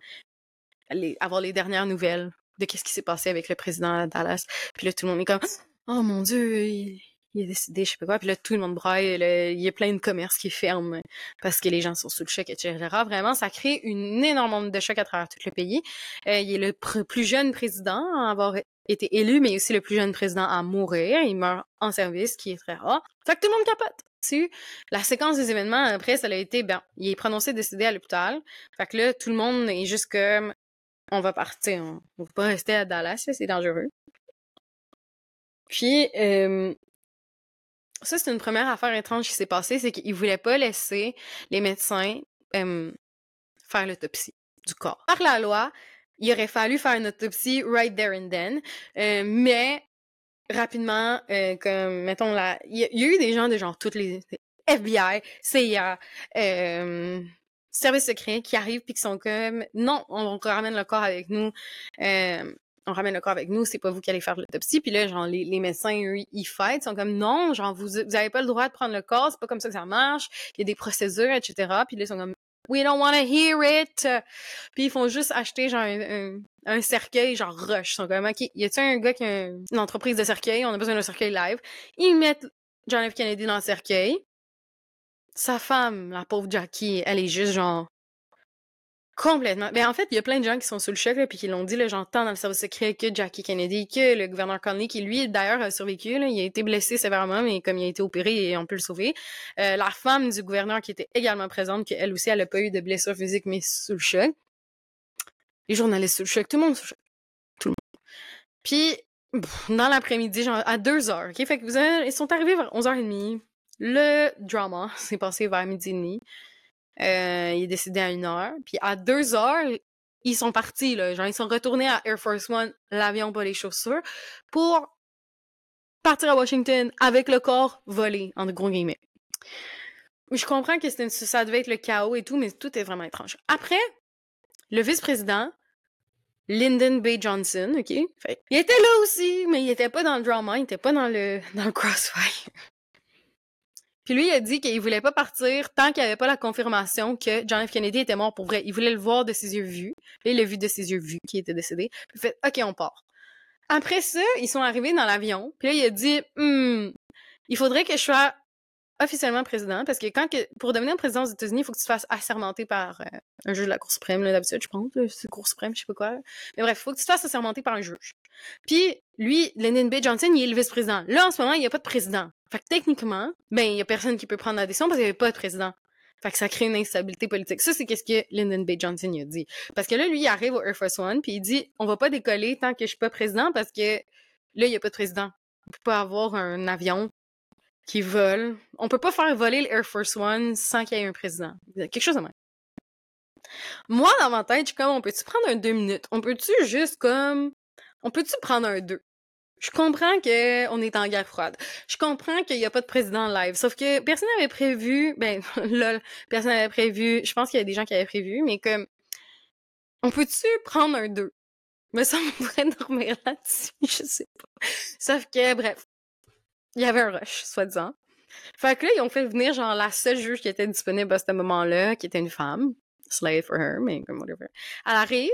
avoir les dernières nouvelles de qu'est-ce qui s'est passé avec le président de Dallas. Puis là, tout le monde est comme, oh mon dieu, il est décidé, je sais pas quoi. Puis là, tout le monde braille. il y a plein de commerces qui ferment parce que les gens sont sous le choc, etc. Vraiment, ça crée une énorme nombre de chocs à travers tout le pays. Euh, il est le plus jeune président à avoir été élu, mais aussi le plus jeune président à mourir. Il meurt en service, qui est très rare. Fait que tout le monde capote. La séquence des événements, après, ça a été, ben, il est prononcé décédé à l'hôpital. Fait que là, tout le monde est juste comme, on va partir, on, va pas rester à Dallas, c'est dangereux. Puis, euh, ça, c'est une première affaire étrange qui s'est passée, c'est qu'ils voulaient pas laisser les médecins faire l'autopsie du corps. Par la loi, il aurait fallu faire une autopsie right there and then, euh, mais rapidement, euh, comme, mettons, là, il y, a eu des gens de genre toutes les FBI, CIA, services secrets qui arrivent puis qui sont comme, non, on ramène le corps avec nous. Euh, on ramène le corps avec nous, c'est pas vous qui allez faire l'autopsie. Puis là, genre, les, les médecins, eux, ils fêtent, ils sont comme, non, genre, vous, vous avez pas le droit de prendre le corps, c'est pas comme ça que ça marche, il y a des procédures, etc. Puis là, ils sont comme, we don't want to hear it. Puis ils font juste acheter, genre, un, un, cercueil, genre, rush. Ils sont comme, OK, y a-tu un gars qui a une entreprise de cercueil, on a besoin d'un cercueil live. Ils mettent John F. Kennedy dans le cercueil. Sa femme, la pauvre Jackie, elle est juste genre Complètement. Ben, en fait, il y a plein de gens qui sont sous le choc, puis qui l'ont dit, j'entends dans le service secret que Jackie Kennedy, que le gouverneur Conley, qui lui, d'ailleurs, a survécu, il a été blessé sévèrement, mais comme il a été opéré, on peut le sauver. Euh, la femme du gouverneur qui était également présente, qu'elle aussi, elle a pas eu de blessure physique, mais sous le choc. Les journalistes sous le choc, tout le monde sous le choc. Tout le monde. Puis, dans l'après-midi, genre, à 2 heures, OK? Fait que vous ils sont arrivés vers 11h30. Le drama <laughs> s'est passé vers midi et demi. Euh, il est décédé à une heure. Puis à deux heures, ils sont partis, là. Genre, ils sont retournés à Air Force One, l'avion, pas les chaussures, pour partir à Washington avec le corps volé, en gros guillemets. Je comprends que ça devait être le chaos et tout, mais tout est vraiment étrange. Après, le vice-président, Lyndon B. Johnson, OK? Il était là aussi, mais il était pas dans le drama, il était pas dans le, <laughs> dans le crossfire. Puis lui, il a dit qu'il voulait pas partir tant qu'il n'y avait pas la confirmation que John F. Kennedy était mort pour vrai. Il voulait le voir de ses yeux vus. Puis il l'a vu de ses yeux vus qu'il était décédé. Puis il fait OK, on part. Après ça, ils sont arrivés dans l'avion. Puis là, il a dit hmm, il faudrait que je sois officiellement président parce que quand que, pour devenir président aux États-Unis, il faut que tu te fasses assermenter par euh, un juge de la Cour suprême d'habitude, je pense, c'est Cour suprême, je sais pas quoi. Mais bref, il faut que tu te fasses assermenter par un juge. Puis lui, Lyndon B. Johnson, il est le vice-président. Là, en ce moment, il n'y a pas de président. Fait que techniquement, ben, il y a personne qui peut prendre la décision parce qu'il n'y avait pas de président. Fait que ça crée une instabilité politique. Ça, c'est qu'est-ce que Lyndon B. Johnson a dit. Parce que là, lui, il arrive au Air Force One, puis il dit on va pas décoller tant que je suis pas président parce que là, il n'y a pas de président. On peut pas avoir un avion qui vole. On peut pas faire voler l'Air Force One sans qu'il y ait un président. Quelque chose de même. Moi, dans ma tête, comme, on peut-tu prendre un deux minutes? On peut-tu juste comme, on peut-tu prendre un deux? Je comprends que on est en guerre froide. Je comprends qu'il n'y a pas de président live. Sauf que personne n'avait prévu, ben, <laughs> lol, personne n'avait prévu, je pense qu'il y a des gens qui avaient prévu, mais comme, on peut-tu prendre un deux? Mais ça, on pourrait dormir là-dessus, je sais pas. Sauf que, bref, il y avait un rush, soi-disant. Fait que là, ils ont fait venir, genre, la seule juge qui était disponible à ce moment-là, qui était une femme. Slave for her, mais comme whatever. Elle arrive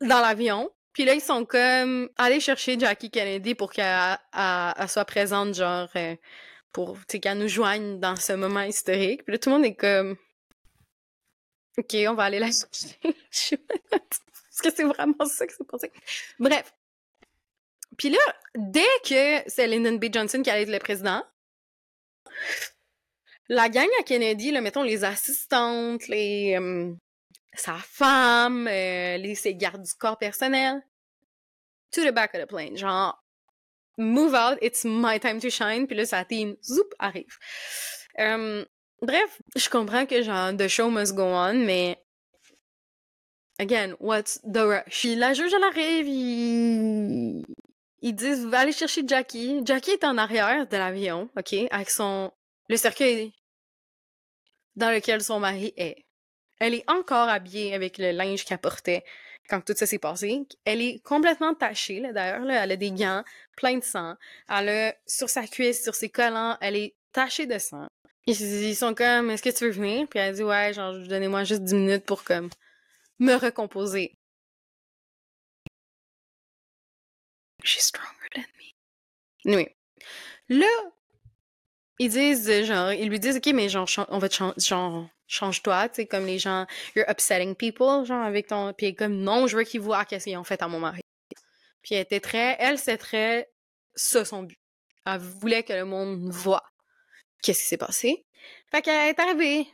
dans l'avion, puis là, ils sont comme allez chercher Jackie Kennedy pour qu'elle soit présente, genre, euh, pour, qu'elle nous joigne dans ce moment historique. Puis là, tout le monde est comme OK, on va aller la <laughs> chercher. Est-ce que c'est vraiment ça que c'est passé? Bref. Puis là, dès que c'est Lyndon B. Johnson qui allait être le président, la gang à Kennedy, là, mettons les assistantes, les euh, sa femme, euh, les, ses gardes du corps personnel, to the back of the plane, genre move out, it's my time to shine, puis là sa team, zoup, arrive. Euh, bref, je comprends que genre the show must go on, mais again, what's the rush? La juge elle arrive, il ils disent, va aller chercher Jackie. Jackie est en arrière de l'avion, OK, avec son, le cercueil dans lequel son mari est. Elle est encore habillée avec le linge qu'elle portait quand tout ça s'est passé. Elle est complètement tachée, là, d'ailleurs. Là. Elle a des gants pleins de sang. Elle a, sur sa cuisse, sur ses collants, elle est tachée de sang. Ils, sont comme, est-ce que tu veux venir? Puis elle dit, ouais, genre, donnez-moi juste 10 minutes pour, comme, me recomposer. She's stronger than me. Oui. Là, ils disent, genre, ils lui disent, OK, mais genre, on va te changer, genre, change-toi, tu sais, comme les gens, you're upsetting people, genre, avec ton. Puis comme, non, je veux qu'ils voient qu'est-ce qu'ils ont fait à mon mari. Puis elle était très, elle, c'est très, ça son but. Elle voulait que le monde voit qu'est-ce qui s'est passé. Fait qu'elle est arrivée.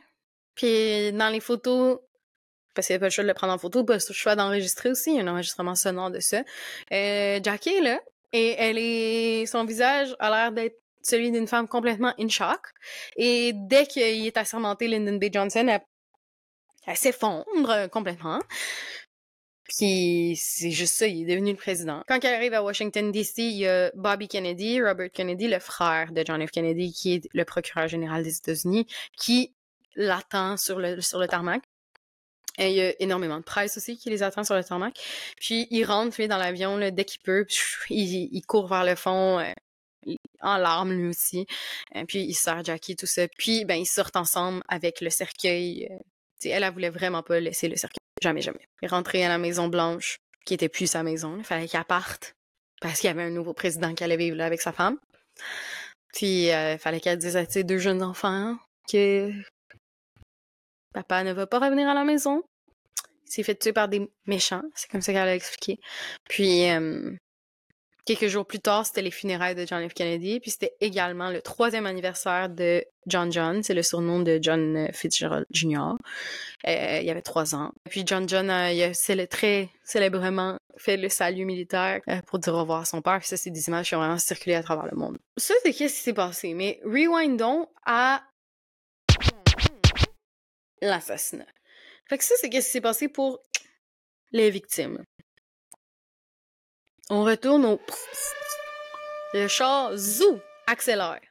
Puis dans les photos, parce qu'il n'y a pas le choix de le prendre en photo, pas le choix d'enregistrer aussi, il y a un enregistrement sonore de ça. Euh, Jackie là, et elle est, son visage a l'air d'être celui d'une femme complètement in shock. Et dès qu'il est assermenté, Lyndon B. Johnson, elle, s'effondre complètement. Puis c'est juste ça, il est devenu le président. Quand elle arrive à Washington, D.C., il y a Bobby Kennedy, Robert Kennedy, le frère de John F. Kennedy, qui est le procureur général des États-Unis, qui l'attend sur le, sur le tarmac. Et il y a énormément de presse aussi qui les attend sur le tarmac. Puis il rentre, puis dans l'avion, dès qu'il peut, il, il, court vers le fond, euh, en larmes lui aussi. Et euh, puis il sert Jackie, tout ça. Puis ben ils sortent ensemble avec le cercueil. Euh, elle, elle voulait vraiment pas laisser le cercueil. Jamais, jamais. Il rentrait à la Maison Blanche, qui était plus sa maison. Il fallait qu'elle parte. Parce qu'il y avait un nouveau président qui allait vivre là avec sa femme. Puis euh, il fallait qu'elle dise à ses deux jeunes enfants que papa ne va pas revenir à la maison. Il s'est fait tuer par des méchants. C'est comme ça qu'elle a expliqué. Puis Quelques jours plus tard, c'était les funérailles de John F. Kennedy, puis c'était également le troisième anniversaire de John John, c'est le surnom de John Fitzgerald Jr. Euh, il y avait trois ans. Puis John John a, il a très célèbrement fait le salut militaire euh, pour dire au revoir à son père. Puis ça, c'est des images qui ont vraiment circulé à travers le monde. Ça, c'est qu'est-ce qui s'est passé? Mais rewindons à l'assassinat. Fait que ça, c'est qu'est-ce qui s'est passé pour les victimes. On retourne au... Le char, zou, accélère.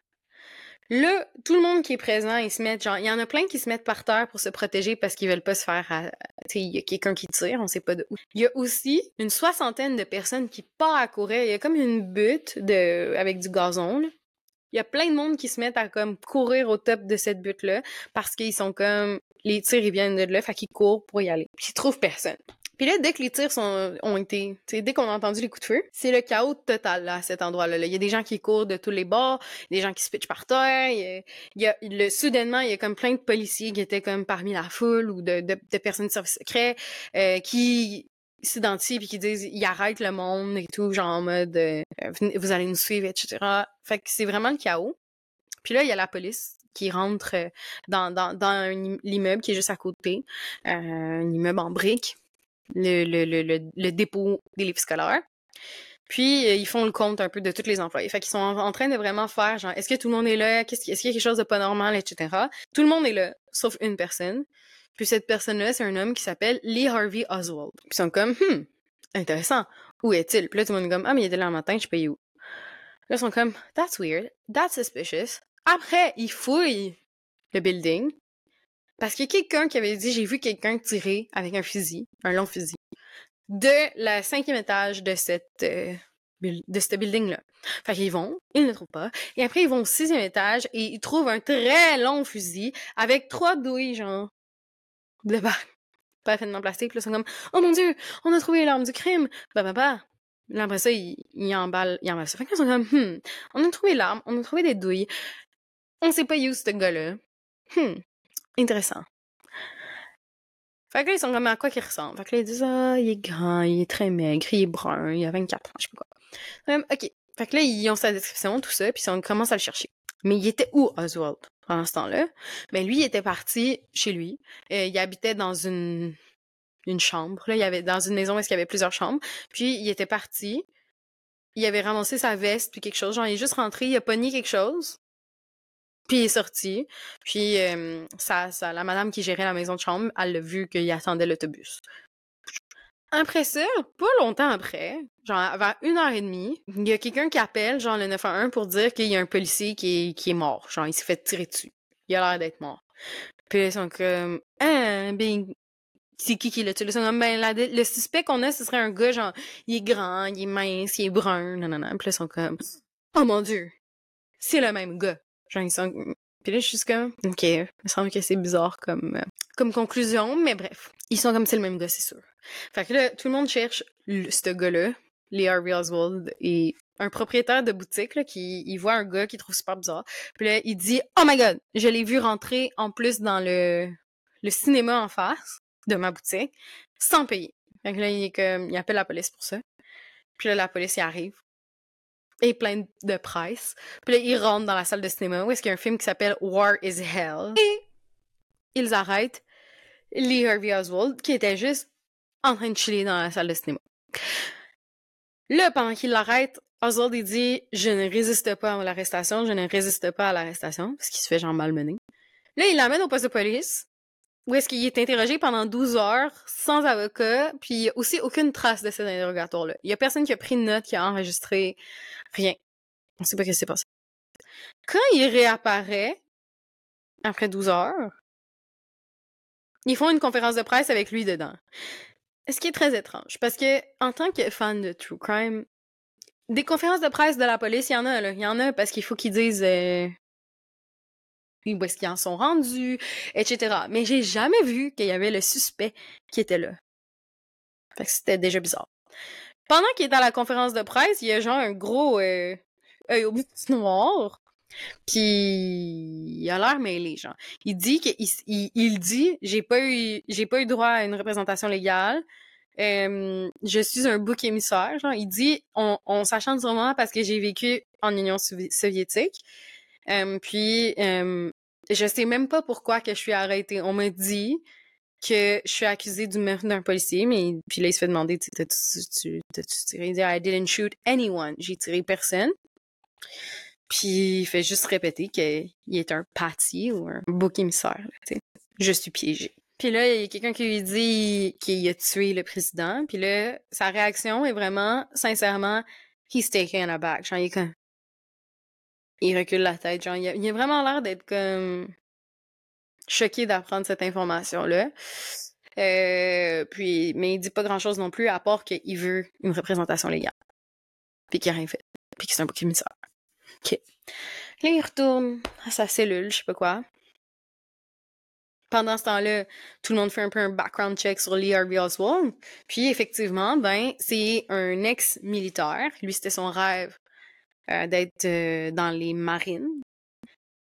Là, tout le monde qui est présent, ils se mettent, genre, il y en a plein qui se mettent par terre pour se protéger parce qu'ils veulent pas se faire, tu sais, il y a quelqu'un qui tire, on sait pas de où. Il y a aussi une soixantaine de personnes qui partent à courir. Il y a comme une butte de, avec du gazon. Il y a plein de monde qui se mettent à comme courir au top de cette butte-là parce qu'ils sont comme les tirs ils viennent de là, fait qu'ils courent pour y aller. Puis ils trouvent personne. Puis là, dès que les tirs sont, ont été, dès qu'on a entendu les coups de feu, c'est le chaos total là, à cet endroit-là. Il y a des gens qui courent de tous les bords, des gens qui se pitchent par terre. Il y a, le, soudainement, il y a comme plein de policiers qui étaient comme parmi la foule ou de, de, de personnes de service secret euh, qui s'identifient puis qui disent ils arrêtent le monde et tout, genre en mode euh, vous allez nous suivre, etc. Fait que c'est vraiment le chaos. Puis là, il y a la police qui rentre euh, dans, dans, dans l'immeuble qui est juste à côté, euh, un immeuble en briques le, le, le, le dépôt des livres scolaires. Puis, euh, ils font le compte un peu de tous les employés. Fait qu'ils sont en, train de vraiment faire, genre, est-ce que tout le monde est là? Est-ce qu'il y a quelque chose de pas normal, etc. Tout le monde est là, sauf une personne. Puis cette personne-là, c'est un homme qui s'appelle Lee Harvey Oswald. Puis ils sont comme, hmm, intéressant. Où est-il? Puis là, tout le monde est comme, ah, mais il était là le matin, je paye où? Là, ils sont comme, that's weird, that's suspicious. Après, ils fouillent le building, parce qu'il y a quelqu'un qui avait dit j'ai vu quelqu'un tirer avec un fusil, un long fusil, de la cinquième étage de cette euh, de ce building-là. Fait qu'ils vont, ils ne trouvent pas. Et après, ils vont au sixième étage et ils trouvent un très long fusil avec trois douilles, genre, de pas parfaitement plastique. Puis là, ils sont comme, oh mon dieu, on a trouvé l'arme du crime. Bah, bah, bah. Là, après ça, ils, ils emballent, ils emballent ça. Fait qu'ils sont comme, hmm, on a trouvé l'arme, on a trouvé des douilles. On sait pas où ce gars-là. Hmm, Intéressant. Fait que là, ils sont comme à quoi qu'il ressemble. Fait que là, ils disent, ah, il est grand, il est très maigre, il est brun, il a 24 ans, je sais pas quoi. ok. Fait que là, ils ont sa description, tout ça, puis on commence à le chercher. Mais il était où, Oswald, pendant ce temps-là? Ben, lui, il était parti chez lui. Euh, il habitait dans une, une chambre. Là, il y avait, dans une maison où il y avait plusieurs chambres. Puis, il était parti. Il avait ramassé sa veste, puis quelque chose. Genre, il est juste rentré, il a pogné quelque chose. Puis il est sorti. Puis ça, la madame qui gérait la maison de chambre, elle a vu qu'il attendait l'autobus. Après ça, pas longtemps après, genre vers une heure et demie, il y a quelqu'un qui appelle, genre le 911, pour dire qu'il y a un policier qui est, qui est mort. Genre, il s'est fait tirer dessus. Il a l'air d'être mort. Puis ils sont comme, ah, ben, c'est qui qui l'a tué? Comme, ben, la- le suspect qu'on a, ce serait un gars, genre, il est grand, il est mince, il est brun, non. Puis là, ils sont comme, oh mon dieu, c'est le même gars. Ils sont, puis là, je suis comme, ok, il me semble que c'est bizarre comme, euh, comme conclusion, mais bref. Ils sont comme, c'est le même gars, c'est sûr. Fait que là, tout le monde cherche ce gars-là, Lee Harvey Oswald, et un propriétaire de boutique, là, qui, il voit un gars qu'il trouve super bizarre. Puis là, il dit, oh my god, je l'ai vu rentrer en plus dans le, le cinéma en face de ma boutique, sans payer. Fait que là, il est comme, il appelle la police pour ça. Puis là, la police, y arrive. Et plein de presse. Puis là, ils rentrent dans la salle de cinéma où est-ce qu'il y a un film qui s'appelle War is Hell. Et ils arrêtent Lee Harvey Oswald, qui était juste en train de chiller dans la salle de cinéma. Là, pendant qu'il l'arrête, Oswald, il dit « Je ne résiste pas à l'arrestation, je ne résiste pas à l'arrestation », parce qu'il se fait genre malmener. Là, il l'amène au poste de police, où est-ce qu'il est interrogé pendant 12 heures, sans avocat, puis il y a aussi aucune trace de cet interrogatoire-là. Il y a personne qui a pris de note, qui a enregistré, rien. On sait pas ce qui s'est passé. Quand il réapparaît, après 12 heures, ils font une conférence de presse avec lui dedans. Ce qui est très étrange, parce que en tant que fan de True Crime, des conférences de presse de la police, il y en a, là. Il y en a parce qu'il faut qu'ils disent euh, où est-ce qu'ils en sont rendus, etc. Mais j'ai jamais vu qu'il y avait le suspect qui était là. Fait que c'était déjà bizarre. Pendant qu'il est à la conférence de presse, il y a genre un gros euh, œil au bout <laughs> noir qui il a l'air mêlé genre. Il dit qu'il il, il dit j'ai pas eu j'ai pas eu droit à une représentation légale. Euh, je suis un bouc émissaire, genre il dit on, on s'achante sûrement parce que j'ai vécu en Union sovi- soviétique. Euh, puis euh, je sais même pas pourquoi que je suis arrêtée. On m'a dit que je suis accusée du meurtre d'un policier, mais puis là il se fait demander tu t'as-tu tu- t'as-tu tiré? Il dit I didn't shoot anyone. J'ai tiré personne. Puis il fait juste répéter qu'il est un pâtier ou un bouc émissaire. Je suis piégé. Puis là, il y a quelqu'un qui lui dit qu'il a tué le président. Puis là, sa réaction est vraiment, sincèrement, he's taken aback. Genre, il est. Il recule la tête. Genre, il a, vraiment l'air d'être comme... choqué d'apprendre cette information-là. Euh, puis, mais il dit pas grand-chose non plus, à part qu'il veut une représentation légale. Puis qu'il a rien fait. Puis que c'est un bouc émissaire. OK. Là, il retourne à sa cellule, je sais pas quoi. Pendant ce temps-là, tout le monde fait un peu un background check sur Lee Harvey Oswald. Puis, effectivement, ben, c'est un ex-militaire. Lui, c'était son rêve euh, d'être euh, dans les marines.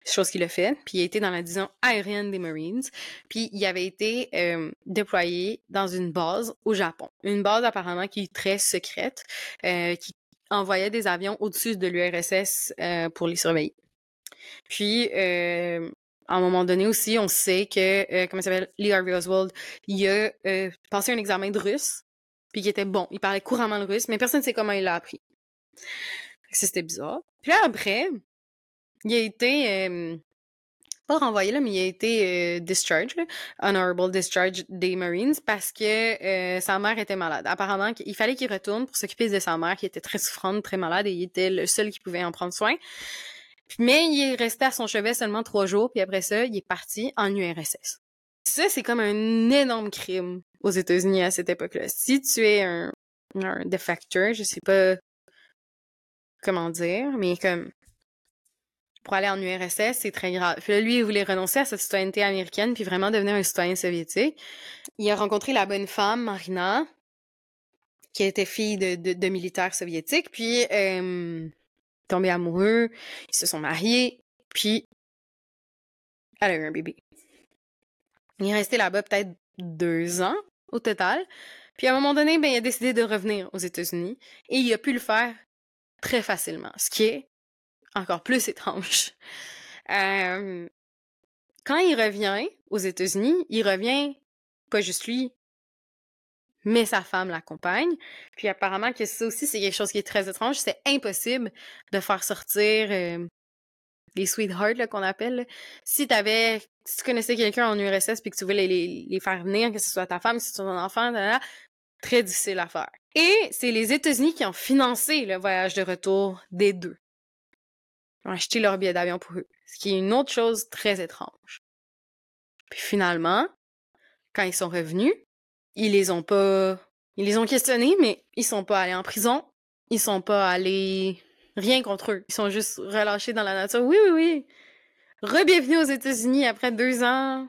Chose qu'il a fait. Puis, il a été dans la division aérienne des Marines. Puis, il avait été euh, déployé dans une base au Japon. Une base, apparemment, qui est très secrète, qui envoyait des avions au-dessus de l'URSS pour les surveiller. Puis, à un moment donné aussi, on sait que, comment il s'appelle, Lee Harvey Oswald, il a passé un examen de russe, puis qu'il était bon. Il parlait couramment le russe, mais personne ne sait comment il l'a appris. C'était bizarre. Puis là, après, il a été, euh, pas renvoyé, là, mais il a été euh, honorable discharge des Marines, parce que euh, sa mère était malade. Apparemment, il fallait qu'il retourne pour s'occuper de sa mère, qui était très souffrante, très malade, et il était le seul qui pouvait en prendre soin. Mais il est resté à son chevet seulement trois jours, puis après ça, il est parti en URSS. Ça, c'est comme un énorme crime aux États-Unis à cette époque-là. Si tu es un, un defector, je sais pas comment dire, mais comme pour aller en URSS, c'est très grave. Lui, il voulait renoncer à sa citoyenneté américaine puis vraiment devenir un citoyen soviétique. Il a rencontré la bonne femme, Marina, qui était fille de, militaires soviétiques, puis tombé amoureux, ils se sont mariés, puis elle a eu un bébé. Il est resté là-bas peut-être deux ans au total. Puis à un moment donné, ben, il a décidé de revenir aux États-Unis et il a pu le faire très facilement, ce qui est encore plus étrange. <laughs> Quand il revient aux États-Unis, il revient pas juste lui, mais sa femme l'accompagne. Puis apparemment que ça aussi, c'est quelque chose qui est très étrange. C'est impossible de faire sortir les sweethearts qu'on appelle. Si t'avais, si tu connaissais quelqu'un en URSS puis que tu voulais les, faire venir, que ce soit ta femme, que ce soit ton enfant, très difficile à faire. Et c'est les États-Unis qui ont financé le voyage de retour des deux. Ils ont acheté leur billet d'avion pour eux, ce qui est une autre chose très étrange. Puis finalement, quand ils sont revenus, ils les ont pas... Ils les ont questionnés, mais ils sont pas allés en prison. Ils sont pas allés... Rien contre eux. Ils sont juste relâchés dans la nature. Oui, oui, oui. Re-bienvenue aux États-Unis après deux ans.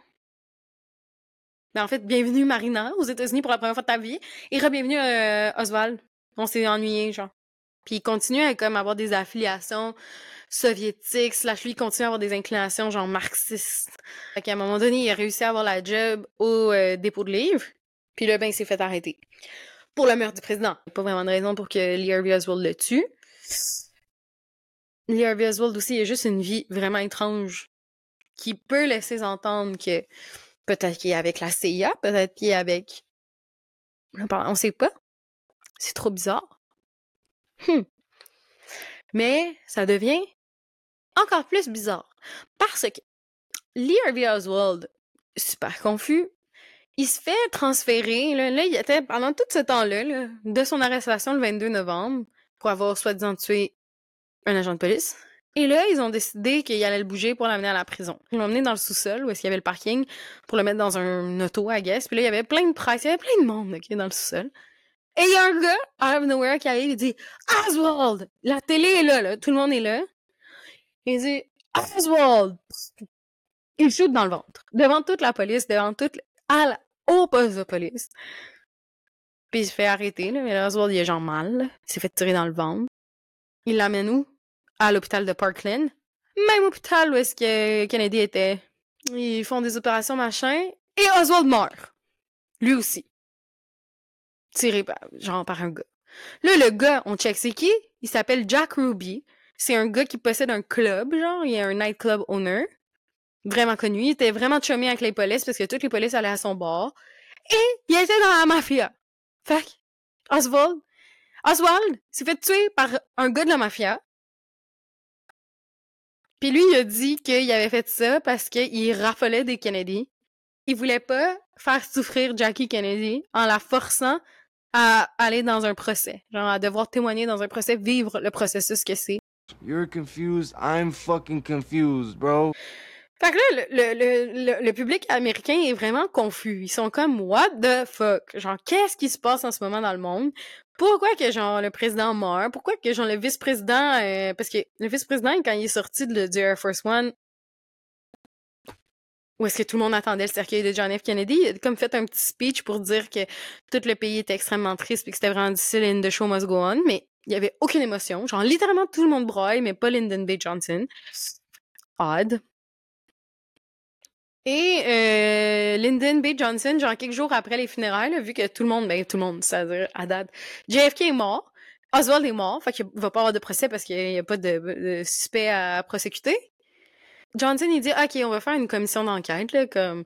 Ben, en fait, bienvenue Marina aux États-Unis pour la première fois de ta vie. Et re-bienvenue euh, Oswald. On s'est ennuyé, genre. Puis il continue à comme avoir des affiliations soviétiques, slash lui il continue à avoir des inclinations genre marxistes. Fait qu'à un moment donné, il a réussi à avoir la job au euh, dépôt de livres. Puis là, ben, il s'est fait arrêter. Pour le meurtre du président. Pas vraiment de raison pour que Lee Harvey Oswald le tue. Lee Harvey Oswald aussi a juste une vie vraiment étrange qui peut laisser entendre que peut-être qu'il est avec la CIA, peut-être qu'il est avec... On sait pas. C'est trop bizarre. Hmm. Mais ça devient encore plus bizarre. Parce que Lee Harvey Oswald, super confus, il se fait transférer, là, il était, pendant tout ce temps-là, de son arrestation le 22 novembre, pour avoir soi-disant tué un agent de police. Et là, ils ont décidé qu'il allait le bouger pour l'amener à la prison. Ils l'ont emmené dans le sous-sol, où est-ce qu'il y avait le parking, pour le mettre dans un auto, à guess. Puis là, il y avait plein de presse, il y avait plein de monde, OK, dans le sous-sol. Et il y a un gars, out of nowhere, qui arrive, il dit « Oswald! La télé est là, là. Tout le monde est là. » Il dit « Oswald! » Il shoot dans le ventre. Devant toute la police, devant toute... La... au poste de police. Puis il se fait arrêter, là. Mais là, Oswald, il est genre mal. Il s'est fait tirer dans le ventre. Il l'amène où? À l'hôpital de Parkland. Même hôpital où est-ce que Kennedy était. Ils font des opérations, machin. Et Oswald meurt. Lui aussi tiré par, genre par un gars. Là, le gars, on check c'est qui? Il s'appelle Jack Ruby. C'est un gars qui possède un club, genre, il est un nightclub owner. Vraiment connu. Il était vraiment chumé avec les polices parce que toutes les polices allaient à son bord. Et il était dans la mafia. Fait Oswald, Oswald s'est fait tuer par un gars de la mafia. Puis lui, il a dit qu'il avait fait ça parce qu'il raffolait des Kennedy. Il voulait pas faire souffrir Jackie Kennedy en la forçant à aller dans un procès, genre à devoir témoigner dans un procès, vivre le processus que c'est. You're confused, I'm fucking confused, bro. Fait que là, le, le, le, le, public américain est vraiment confus. Ils sont comme, what the fuck? Genre, qu'est-ce qui se passe en ce moment dans le monde? Pourquoi que, genre, le président meurt? Pourquoi que, genre, le vice-président, euh, parce que le vice-président, quand il est sorti de, de Air Force One, où est-ce que tout le monde attendait le cercueil de John F. Kennedy, il a comme fait un petit speech pour dire que tout le pays était extrêmement triste et que c'était vraiment difficile and the show must go on, mais il y avait aucune émotion. Genre, littéralement, tout le monde broye, mais pas Lyndon B. Johnson. Odd. Et euh, Lyndon B. Johnson, genre quelques jours après les funérailles, vu que tout le monde, ben tout le monde, c'est-à-dire à date, JFK est mort, Oswald est mort, fait qu'il va pas avoir de procès parce qu'il n'y a pas de, suspect à prosécuter. Johnson, il dit, OK, on va faire une commission d'enquête, là, comme,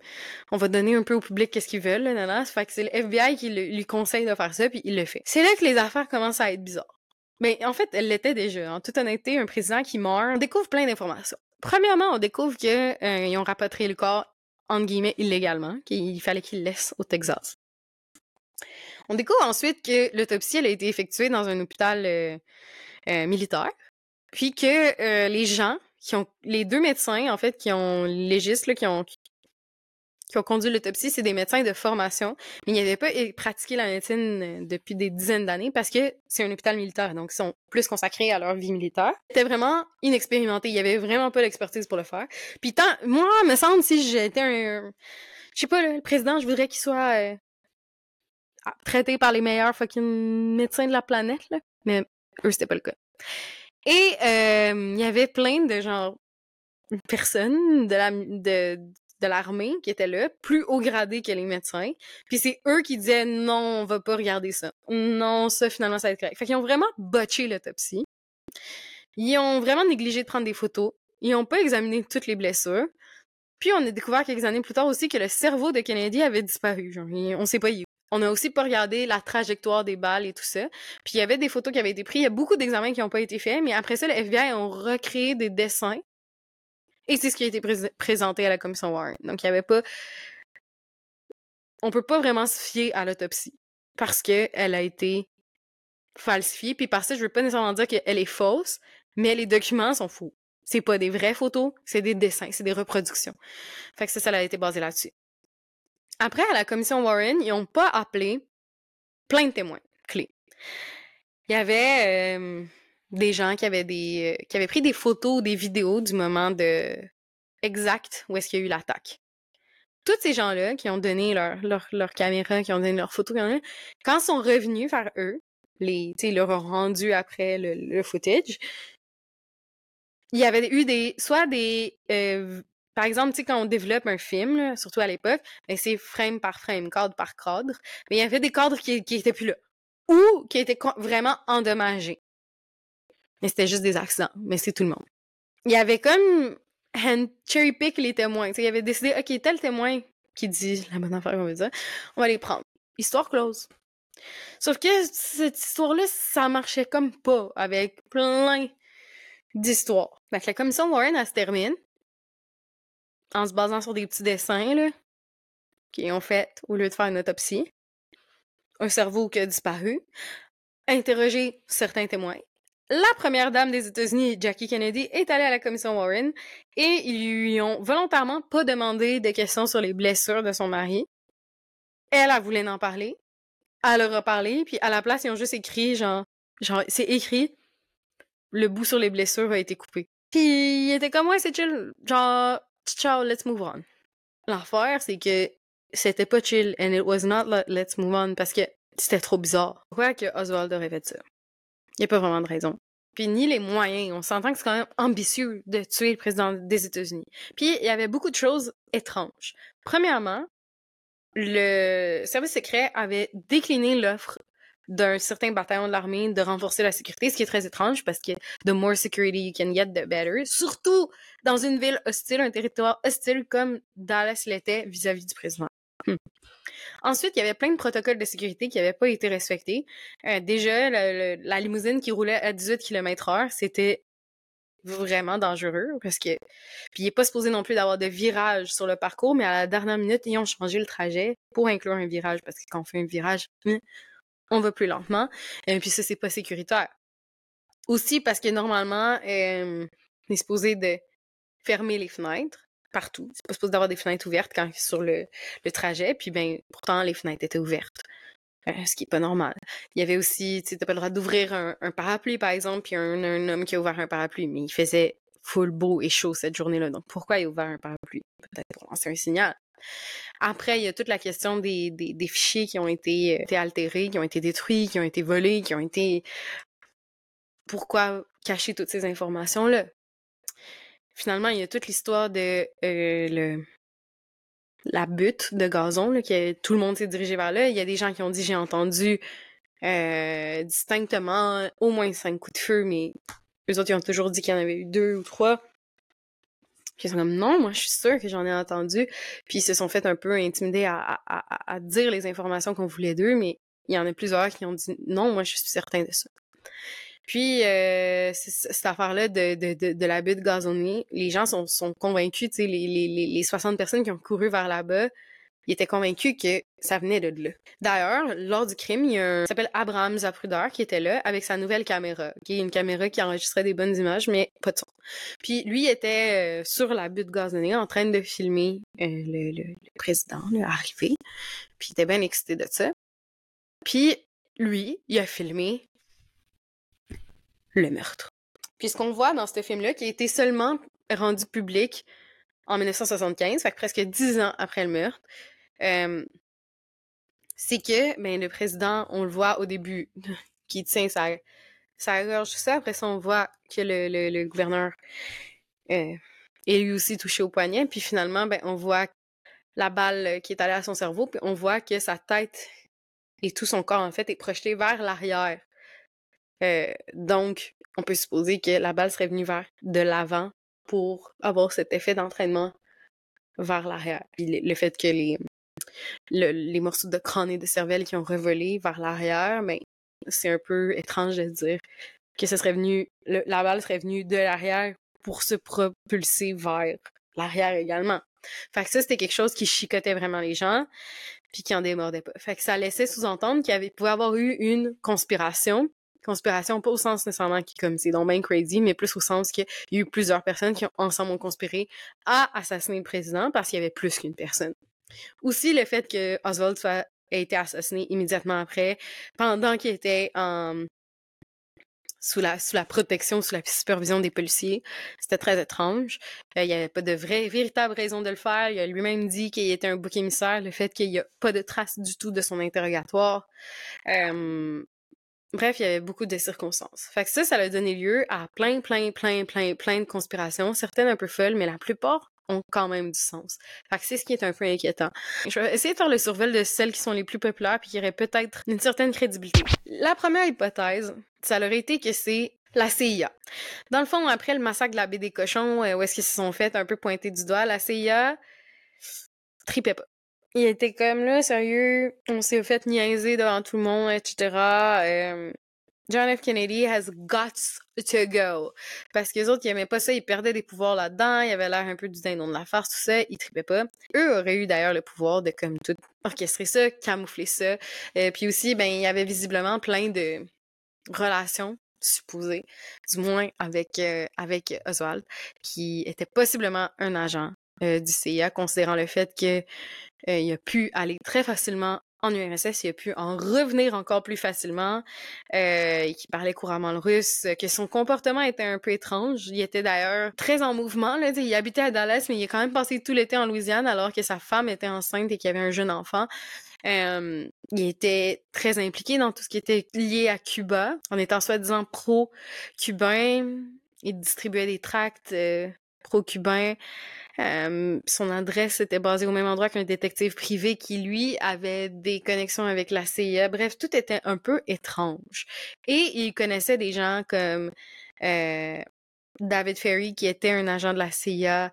on va donner un peu au public qu'est-ce qu'ils veulent, là, là, Fait que c'est le FBI qui lui conseille de faire ça, puis il le fait. C'est là que les affaires commencent à être bizarres. Mais en fait, elle l'était déjà. En toute honnêteté, un président qui meurt, on découvre plein d'informations. Premièrement, on découvre que euh, ont rapatrié le corps, entre guillemets, illégalement, qu'il fallait qu'il laisse au Texas. On découvre ensuite que l'autopsie, a été effectuée dans un hôpital euh, euh, militaire, puis que les gens qui ont les deux médecins en fait qui ont légiste là, qui ont qui ont conduit l'autopsie, c'est des médecins de formation, mais ils n'avaient pas pratiqué la médecine euh, depuis des dizaines d'années parce que c'est un hôpital militaire, donc ils sont plus consacrés à leur vie militaire. C'était vraiment inexpérimenté, il y avait vraiment pas l'expertise pour le faire. Puis tant, moi, me semble si j'étais un, je sais pas, le président, je voudrais qu'il soit euh, traité par les meilleurs fucking médecins de la planète, là. mais eux c'était pas le cas. Et euh, il y avait plein de genre personnes de la de, de l'armée qui étaient là, plus haut gradés que les médecins. Puis c'est eux qui disaient non, on va pas regarder ça. Non, ça finalement ça va être correct. Fait qu'ils ont vraiment botché l'autopsie. Ils ont vraiment négligé de prendre des photos. Ils ont pas examiné toutes les blessures. Puis on a découvert quelques années plus tard aussi que le cerveau de Kennedy avait disparu. On sait pas où. On a aussi pas regardé la trajectoire des balles et tout ça. Puis il y avait des photos qui avaient été prises. Il y a beaucoup d'examens qui n'ont pas été faits, mais après ça, le FBI ont recréé des dessins. Et c'est ce qui a été présenté à la commission Warren. Donc il y avait pas. On peut pas vraiment se fier à l'autopsie. parce qu'elle a été falsifiée. Puis par ça, je veux pas nécessairement dire qu'elle est fausse, mais les documents sont faux. C'est pas des vraies photos, c'est des dessins, c'est des reproductions. Fait que ça, ça a été basé là-dessus. Après, à la commission Warren, ils ont pas appelé plein de témoins clés. Il y avait euh, des gens qui avaient des euh, qui avaient pris des photos, des vidéos du moment de exact où est-ce qu'il y a eu l'attaque. Tous ces gens-là qui ont donné leur, leur, leur caméra, qui ont donné leurs photos, quand ils sont revenus vers eux, les, ils leur ont rendu après le, le footage, il y avait eu des, soit des, euh, par exemple, quand on développe un film, surtout à l'époque, ben c'est frame par frame, cadre par cadre, mais il y avait des cadres qui, qui plus là. Ou qui étaient vraiment endommagés. Mais c'était juste des accidents, mais c'est tout le monde. Il y avait comme un cherry pick les témoins. Tu sais, il avait décidé, OK, tel témoin qui dit la bonne affaire, on va dire, on va les prendre. Histoire close. Sauf que cette histoire-là, ça marchait comme pas avec plein d'histoires. Fait que la commission Warren, elle se termine en se basant sur des petits dessins, là, qui ont fait au lieu de faire une autopsie. Un cerveau qui a disparu. Interroger certains témoins. La première dame des États-Unis, Jackie Kennedy, est allée à la commission Warren et ils lui ont volontairement pas demandé de questions sur les blessures de son mari. Elle a voulu en parler. Elle leur a parlé, puis à la place, ils ont juste écrit, genre, genre, c'est écrit, le bout sur les blessures a été coupé. Puis il était comme, ouais, c'est chill, genre, ciao, let's move on. L'affaire, c'est que c'était pas chill, and it was not let's move on, parce que c'était trop bizarre. Pourquoi que Oswald aurait fait ça? Il n'y a pas vraiment de raison. Puis ni les moyens. On s'entend que c'est quand même ambitieux de tuer le président des États-Unis. Puis il y avait beaucoup de choses étranges. Premièrement, le service secret avait décliné l'offre d'un certain bataillon de l'armée de renforcer la sécurité, ce qui est très étrange parce que the more security you can get, the better. Surtout dans une ville hostile, un territoire hostile comme Dallas l'était vis-à-vis du président. Hmm. Ensuite, il y avait plein de protocoles de sécurité qui n'avaient pas été respectés. Euh, déjà, la limousine qui roulait à 18 km heure, c'était vraiment dangereux parce que puis il est pas supposé non plus d'avoir de virage sur le parcours mais à la dernière minute ils ont changé le trajet pour inclure un virage parce que quand on fait un virage hmm, on va plus lentement et puis ça c'est pas sécuritaire aussi parce que normalement euh, on est supposé de fermer les fenêtres partout. C'est pas supposé d'avoir des fenêtres ouvertes quand sur le, le trajet, puis ben pourtant les fenêtres étaient ouvertes. Euh, ce qui est pas normal. Il y avait aussi, tu t'as pas le droit d'ouvrir un, un, parapluie, par exemple, puis un, un, homme qui a ouvert un parapluie, mais il faisait full beau et chaud cette journée-là. Donc, pourquoi il a ouvert un parapluie? Peut-être pour lancer un signal. Après, il y a toute la question des, des, des fichiers qui ont été, euh, été, altérés, qui ont été détruits, qui ont été volés, qui ont été... Pourquoi cacher toutes ces informations-là? Finalement, il y a toute l'histoire de euh, la butte de gazon, là, que tout le monde s'est dirigé vers là. Il y a des gens qui ont dit j'ai entendu euh, distinctement au moins cinq coups de feu, mais eux autres, ils ont toujours dit qu'il y en avait eu deux ou trois. Puis ils sont comme non, moi je suis sûre que j'en ai entendu. Puis ils se sont fait un peu intimider à, à dire les informations qu'on voulait d'eux, mais il y en a plusieurs qui ont dit non, moi je suis certain de ça. Puis, euh, cette affaire-là de, de, de, de la butte gazonnée, les gens sont, sont convaincus, tu sais, les, les, les 60 personnes qui ont couru vers là-bas, ils étaient convaincus que ça venait de là. D'ailleurs, lors du crime, il y a un s'appelle Abraham Zapruder qui était là avec sa nouvelle caméra, qui est une caméra qui enregistrait des bonnes images, mais pas de son. Puis lui était euh, sur la butte gazonnée en train de filmer euh, le, le, le, président là, arrivé. Puis il était bien excité de ça. Puis lui, il a filmé le meurtre. Puis ce qu'on voit dans ce film-là, qui a été seulement rendu public en 1975, fait que presque dix ans après le meurtre, euh, c'est que ben, le président, on le voit au début, <laughs> qui tient sa, sa gorge, ça. Après ça, on voit que le, gouverneur euh, est lui aussi touché au poignet. Puis finalement, ben, on voit la balle qui est allée à son cerveau, puis on voit que sa tête et tout son corps, en fait, est projeté vers l'arrière. Euh, donc, on peut supposer que la balle serait venue vers de l'avant pour avoir cet effet d'entraînement vers l'arrière. Le, fait que les, les morceaux de crâne et de cervelle qui ont revolé vers l'arrière, mais ben, c'est un peu étrange de dire que ce serait venu, la balle serait venue de l'arrière pour se propulser vers l'arrière également. Fait que ça, c'était quelque chose qui chicotait vraiment les gens. puis qui en démordait pas. Fait que ça laissait sous-entendre qu'il y pouvait avoir eu une conspiration. Conspiration, pas au sens nécessairement qui, comme c'est donc crazy, mais plus au sens qu'il y a eu plusieurs personnes qui ont ensemble conspiré à assassiner le président parce qu'il y avait plus qu'une personne. Aussi, le fait que Oswald soit, été assassiné immédiatement après, pendant qu'il était sous la, protection, sous la supervision des policiers. C'était très étrange. Euh, il n'y avait pas de vraie, véritable raison de le faire. Il a lui-même dit qu'il était un bouc émissaire, le fait qu'il n'y a pas de traces du tout de son interrogatoire. Euh, bref, il y avait beaucoup de circonstances. Fait que ça, ça a donné lieu à plein, plein, plein, plein, plein de conspirations, certaines un peu folles, mais la plupart ont quand même du sens. Fait c'est ce qui est un peu inquiétant. Je vais essayer de faire le survol de celles qui sont les plus populaires puis qui auraient peut-être une certaine crédibilité. La première hypothèse, ça aurait été que c'est la CIA. Dans le fond, après le massacre de la baie des cochons, euh, où est-ce qu'ils se sont fait un peu pointer du doigt, la CIA tripait pas. Il était comme là, sérieux, on s'est fait niaiser devant tout le monde, etc. John F. Kennedy has got to go. Parce que les autres, ils aimaient pas ça, ils perdaient des pouvoirs là-dedans, il avait l'air un peu du dindon de la farce, tout ça, ils tripaient pas. Eux auraient eu d'ailleurs le pouvoir de, comme tout, orchestrer ça, camoufler ça. euh, puis aussi, ben, il y avait visiblement plein de relations supposées, du moins avec, euh, avec Oswald, qui était possiblement un agent euh, du CIA, considérant le fait que il a pu aller très facilement en URSS, il a pu en revenir encore plus facilement, euh, parlait couramment le russe, que son comportement était un peu étrange. Il était d'ailleurs très en mouvement. Là, il habitait à Dallas, mais il a quand même passé tout l'été en Louisiane alors que sa femme était enceinte et qu'il avait un jeune enfant. Euh, il était très impliqué dans tout ce qui était lié à Cuba, en étant soi-disant pro-cubain. Il distribuait des tracts euh, pro-cubains son adresse était basée au même endroit qu'un détective privé qui, lui, avait des connexions avec la CIA. Bref, tout était un peu étrange. Et il connaissait des gens comme euh, David Ferry, qui était un agent de la CIA,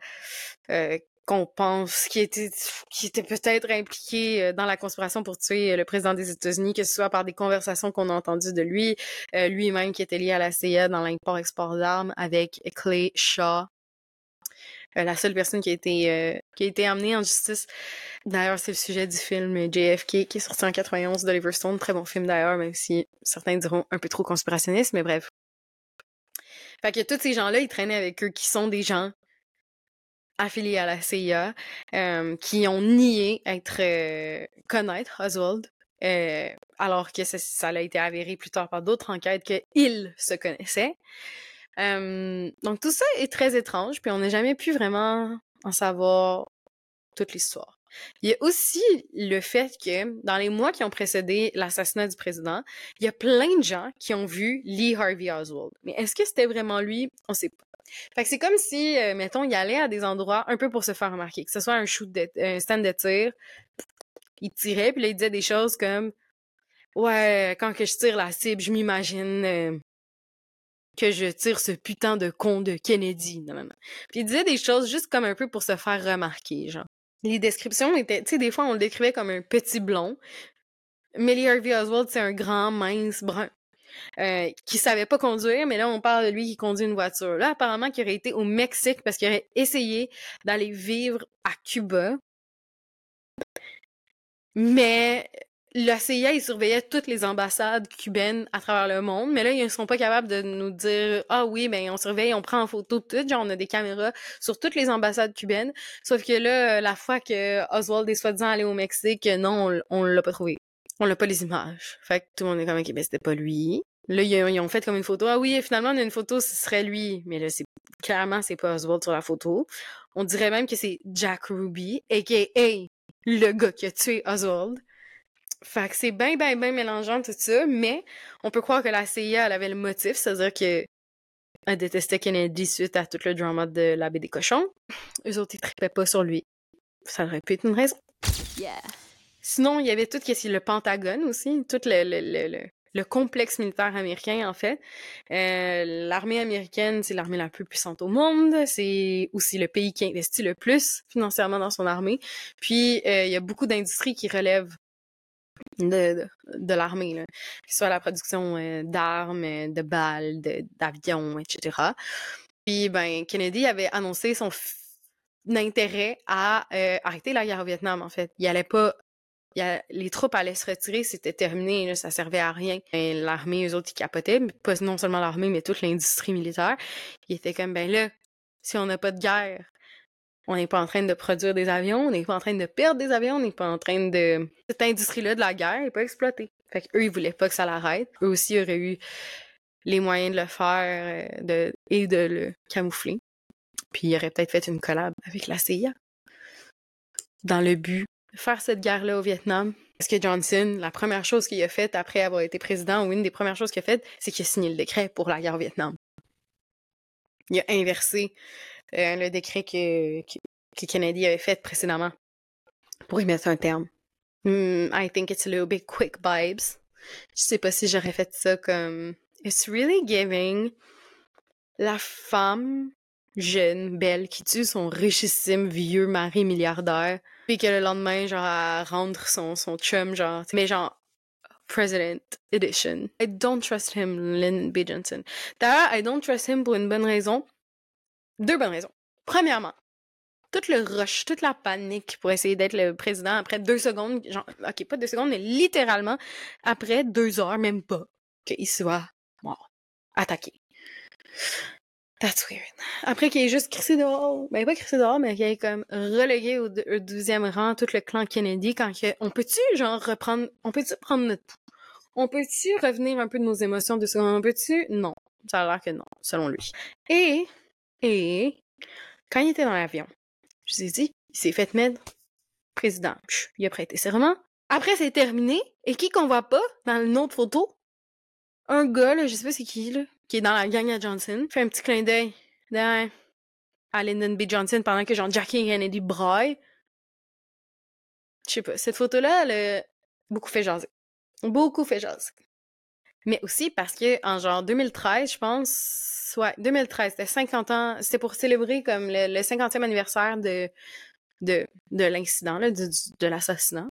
euh, qu'on pense qui était qui était peut-être impliqué euh, dans la conspiration pour tuer le président des États-Unis, que ce soit par des conversations qu'on a entendues de lui, lui-même qui était lié à la CIA dans l'import-export d'armes avec Clay Shaw, la seule personne qui a été euh, qui a été amenée en justice. D'ailleurs, c'est le sujet du film JFK qui est sorti en 91 d'Oliver Stone, très bon film d'ailleurs, même si certains diront un peu trop conspirationniste, mais bref. Fait que tous ces gens-là, ils traînaient avec eux, qui sont des gens affiliés à la CIA, euh, qui ont nié être connaître Oswald, alors que ça, ça, a été avéré plus tard par d'autres enquêtes qu'ils se connaissaient donc tout ça est très étrange, puis on n'a jamais pu vraiment en savoir toute l'histoire. Il y a aussi le fait que dans les mois qui ont précédé l'assassinat du président, il y a plein de gens qui ont vu Lee Harvey Oswald. Mais est-ce que c'était vraiment lui? On sait pas. Fait que c'est comme si, euh, mettons, il allait à des endroits un peu pour se faire remarquer, que ce soit un shoot de, un stand de tir, il tirait, puis là, il disait des choses comme Ouais, quand que je tire la cible, je m'imagine euh, que je tire ce putain de con de Kennedy. Puis il disait des choses juste comme un peu pour se faire remarquer, genre. Les descriptions étaient, tu sais, des fois on le décrivait comme un petit blond. Millie Harvey Oswald, c'est un grand, mince, brun. Euh, qui savait pas conduire, mais là, on parle de lui qui conduit une voiture. Là, apparemment, qu'il aurait été au Mexique parce qu'il aurait essayé d'aller vivre à Cuba. Mais la CIA, ils surveillaient toutes les ambassades cubaines à travers le monde, mais là, ils ne sont pas capables de nous dire Ah oui, ben on surveille, on prend en photo tout, genre on a des caméras sur toutes les ambassades cubaines. Sauf que là, la fois que Oswald est soi-disant allé au Mexique, non, on, on l'a pas trouvé. On l'a pas les images. Fait que tout le monde est comme OK, ben c'était pas lui. Là, ils ont, fait comme une photo. Ah oui, finalement, on a une photo, ce serait lui. Mais là, c'est clairement, c'est pas Oswald sur la photo. On dirait même que c'est Jack Ruby, a.k.a. le gars qui a tué Oswald. Fait que c'est bien, bien, bien mélangeant tout ça, mais on peut croire que la CIA, elle avait le motif, c'est-à-dire que elle détestait Kennedy suite à tout le drama de la baie des cochons. Eux autres, ils tripaient pas sur lui. Ça aurait pu être une raison. Sinon, il y avait tout ce le Pentagone aussi, tout le, le, le, le complexe militaire américain, en fait. Euh, l'armée américaine, c'est l'armée la plus puissante au monde. C'est aussi le pays qui investit le plus financièrement dans son armée. Puis, euh, il y a beaucoup d'industries qui relèvent de, de, l'armée, que ce soit la production euh, d'armes, euh, de balles, d'avions, etc. Puis, ben, Kennedy avait annoncé son intérêt à euh, arrêter la guerre au Vietnam, en fait. Il allait pas les troupes allaient se retirer, c'était terminé, là, ça servait à rien. L'armée, eux autres, ils capotaient, pas non seulement l'armée, mais toute l'industrie militaire. Ils étaient comme, ben là, si on n'a pas de guerre, on n'est pas en train de produire des avions, on n'est pas en train de perdre des avions, on n'est pas en train de... Cette industrie-là de la guerre n'est pas exploitée. Fait qu'eux, ils voulaient pas que ça l'arrête. Eux aussi auraient eu les moyens de le faire euh, et de le camoufler. Puis ils auraient peut-être fait une collab avec la CIA dans le but de faire cette guerre-là au Vietnam. Parce que Johnson, la première chose qu'il a faite après avoir été président, ou une des premières choses qu'il a faites, c'est qu'il a signé le décret pour la guerre au Vietnam. Il a inversé euh, le décret que, que, Kennedy avait fait précédemment pour y mettre un terme. Hmm, I think it's a little bit quick vibes. Je sais pas si j'aurais fait ça comme It's really giving la femme jeune, belle, qui tue son richissime vieux mari milliardaire, puis que le lendemain, genre, elle rentre son, son chum, genre, mais genre, President Edition. I don't trust him, Lyndon B. Johnson. D'ailleurs, I don't trust him pour une bonne raison. Deux bonnes raisons. Premièrement, tout le rush, toute la panique pour essayer d'être le président après deux secondes, genre, ok, pas deux secondes, mais littéralement après deux heures, même pas, qu'il soit mort, attaqué. That's weird. Après qu'il ait juste crissé dehors, ben pas crissé dehors, mais qu'il ait comme relégué au, deuxième rang tout le clan Kennedy quand que, on peut-tu genre reprendre, on peut-tu prendre notre On peut-tu revenir un peu de nos émotions de secondes? On peut-tu? Non. Ça a l'air que non, selon lui. Et, et, quand il était dans l'avion, je vous ai dit, il s'est fait mettre président. il a prêté serment. Après, c'est terminé. Et qui qu'on voit pas dans une autre photo? Un gars, là, je sais pas c'est qui, là, qui est dans la gang à Johnson, fait un petit clin d'œil à Lyndon B. Johnson pendant que genre Jackie Kennedy braille. Je sais pas, cette photo-là, elle a beaucoup fait jaser. Beaucoup fait jaser. Mais aussi parce que en genre 2013, je pense, ouais, 2013, c'était 50 ans, c'était pour célébrer comme le, 50e anniversaire de, de, de l'incident, de l'assassinat.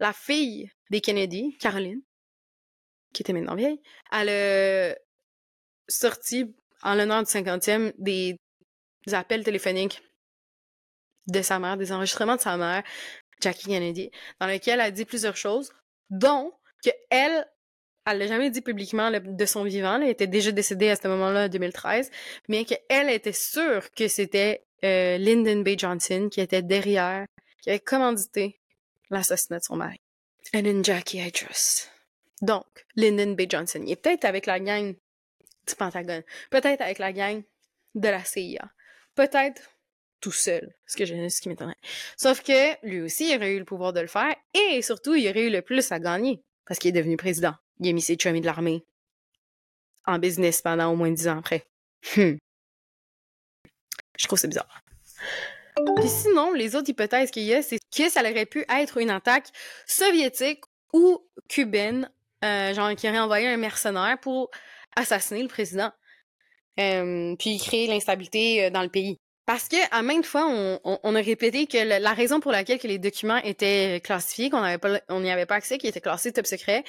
La fille des Kennedy, Caroline, qui était maintenant vieille, a sorti en l'honneur du 50e des, appels téléphoniques de sa mère, des enregistrements de sa mère, Jackie Kennedy, dans lesquels elle a dit plusieurs choses, dont que elle, l'a jamais dit publiquement de son vivant, elle était déjà décédée à ce moment-là, en 2013, mais qu'elle était sûre que c'était euh, Lyndon B. Johnson qui était derrière, qui avait commandité l'assassinat de son mari. And in Jackie I trust. Donc, Lyndon B. Johnson, il est peut-être avec la gang du Pentagone, peut-être avec la gang de la CIA, peut-être tout seul, ce, que je, ce qui m'étonnerait. Sauf que lui aussi, il aurait eu le pouvoir de le faire et surtout, il aurait eu le plus à gagner parce qu'il est devenu président. Il a mis ses chummies de l'armée en business pendant au moins dix ans après. Hmm. Je trouve c'est bizarre. Puis sinon, les autres hypothèses qu'il y a, c'est que ça aurait pu être une attaque soviétique ou cubaine euh, genre qui aurait envoyé un mercenaire pour assassiner le président, euh, puis créer l'instabilité euh, dans le pays. Parce que à maintes fois, on, a répété que la raison pour laquelle que les documents étaient classifiés, qu'on n'avait pas, n'y avait pas accès, qu'ils étaient classés top secret,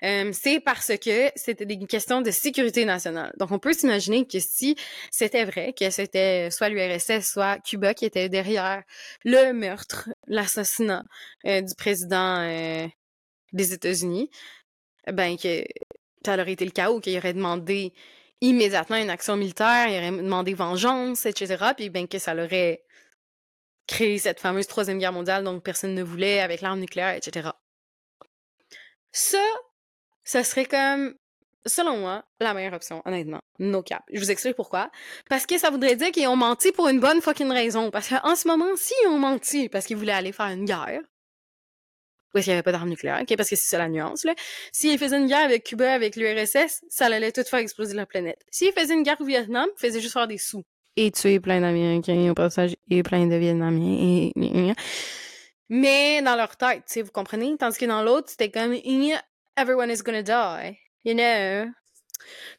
c'est parce que c'était des questions de sécurité nationale. Donc, on peut s'imaginer que si c'était vrai, que c'était soit l'URSS, soit Cuba qui était derrière le meurtre, l'assassinat du président des États-Unis, ben que ça aurait été le chaos, qu'il aurait demandé immédiatement une action militaire, il aurait demandé vengeance, etc. Puis ben que ça l'aurait créé cette fameuse troisième guerre mondiale dont personne ne voulait avec l'arme nucléaire, etc. Ça, ça serait comme, selon moi, la meilleure option, honnêtement. No cap. Je vous explique pourquoi. Parce que ça voudrait dire qu'ils ont menti pour une bonne fucking raison. Parce qu'en ce moment, s'ils ont menti parce qu'ils voulaient aller faire une guerre, parce qu'il n'y avait pas d'armes nucléaires, parce que c'est ça la nuance, là. S'il faisait une guerre avec Cuba, avec l'URSS, ça allait tout faire exploser la planète. S'il faisait une guerre au Vietnam, il faisait juste faire des sous. Et tuer plein d'Américains au passage, et plein de Vietnamiens, et... Mais dans leur tête, tu sais, vous comprenez? Tandis que dans l'autre, c'était comme, everyone is gonna die. You know?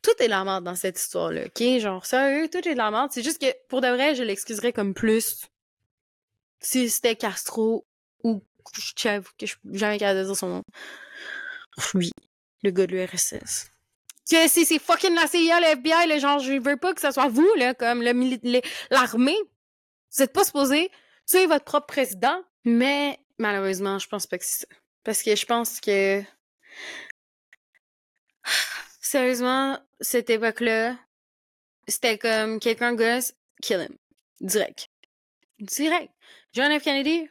Tout est la merde dans cette histoire-là, ok? Genre, sérieux, tout est de la merde. C'est juste que, pour de vrai, je l'excuserais comme plus si c'était Castro ou Khrushchev, que je suis jamais capable de dire son nom. Oui, le gars de l'URSS. Que si c'est fucking la CIA, le FBI, le genre, je veux pas que ce soit vous, là, comme l'armée. Vous êtes pas supposé tuer votre propre président, mais malheureusement, je pense pas que c'est ça. Parce que je pense que. Sérieusement, cette époque-là, c'était comme quelqu'un gosse, kill him. Direct. Direct. John F. Kennedy,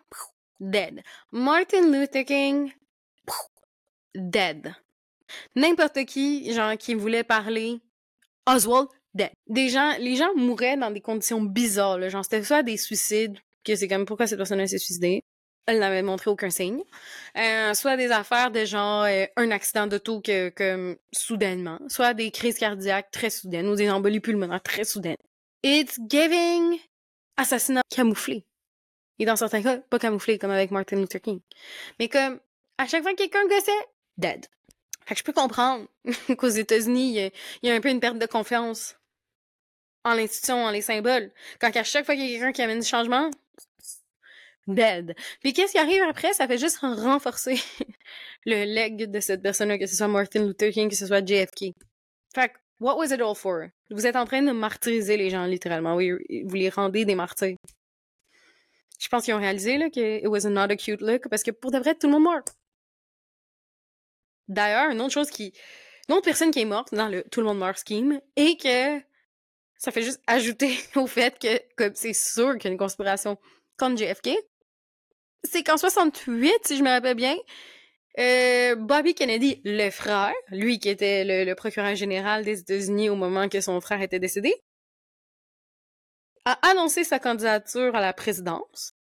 dead. Martin Luther King, dead. N'importe qui, genre, qui voulait parler, Oswald, dead. Des gens, les gens mouraient dans des conditions bizarres. Genre, c'était soit des suicides, que c'est comme pourquoi cette personne s'est suicidée. Elle n'avait montré aucun signe. Euh, soit des affaires de genre euh, un accident d'auto que, que soudainement, soit des crises cardiaques très soudaines ou des embolies pulmonaires très soudaines. It's giving assassinat camouflé. Et dans certains cas, pas camouflé, comme avec Martin Luther King. Mais comme, à chaque fois que quelqu'un gossait, dead. Fait que je peux comprendre <laughs> qu'aux États-Unis, il y, a un peu une perte de confiance en l'institution, en les symboles. Quand à chaque fois qu'il y a quelqu'un qui amène du changement, dead. Puis qu'est-ce qui arrive après? Ça fait juste renforcer <laughs> le leg de cette personne-là, que ce soit Martin Luther King, que ce soit JFK. Fait que, what was it all for? Vous êtes en train de martyriser les gens, littéralement. Oui, vous les rendez des martyrs. Je pense qu'ils ont réalisé, là, que it was not a cute look, parce que pour de vrai, tout le monde meurt. D'ailleurs, une autre chose qui... Une autre personne qui est morte dans le tout le monde meurt scheme, et que ça fait juste ajouter <laughs> au fait que, que c'est sûr qu'il y a une conspiration contre JFK, c'est qu'en 68, si je me rappelle bien, euh, Bobby Kennedy, le frère, lui qui était le, procureur général des États-Unis au moment que son frère était décédé, a annoncé sa candidature à la présidence.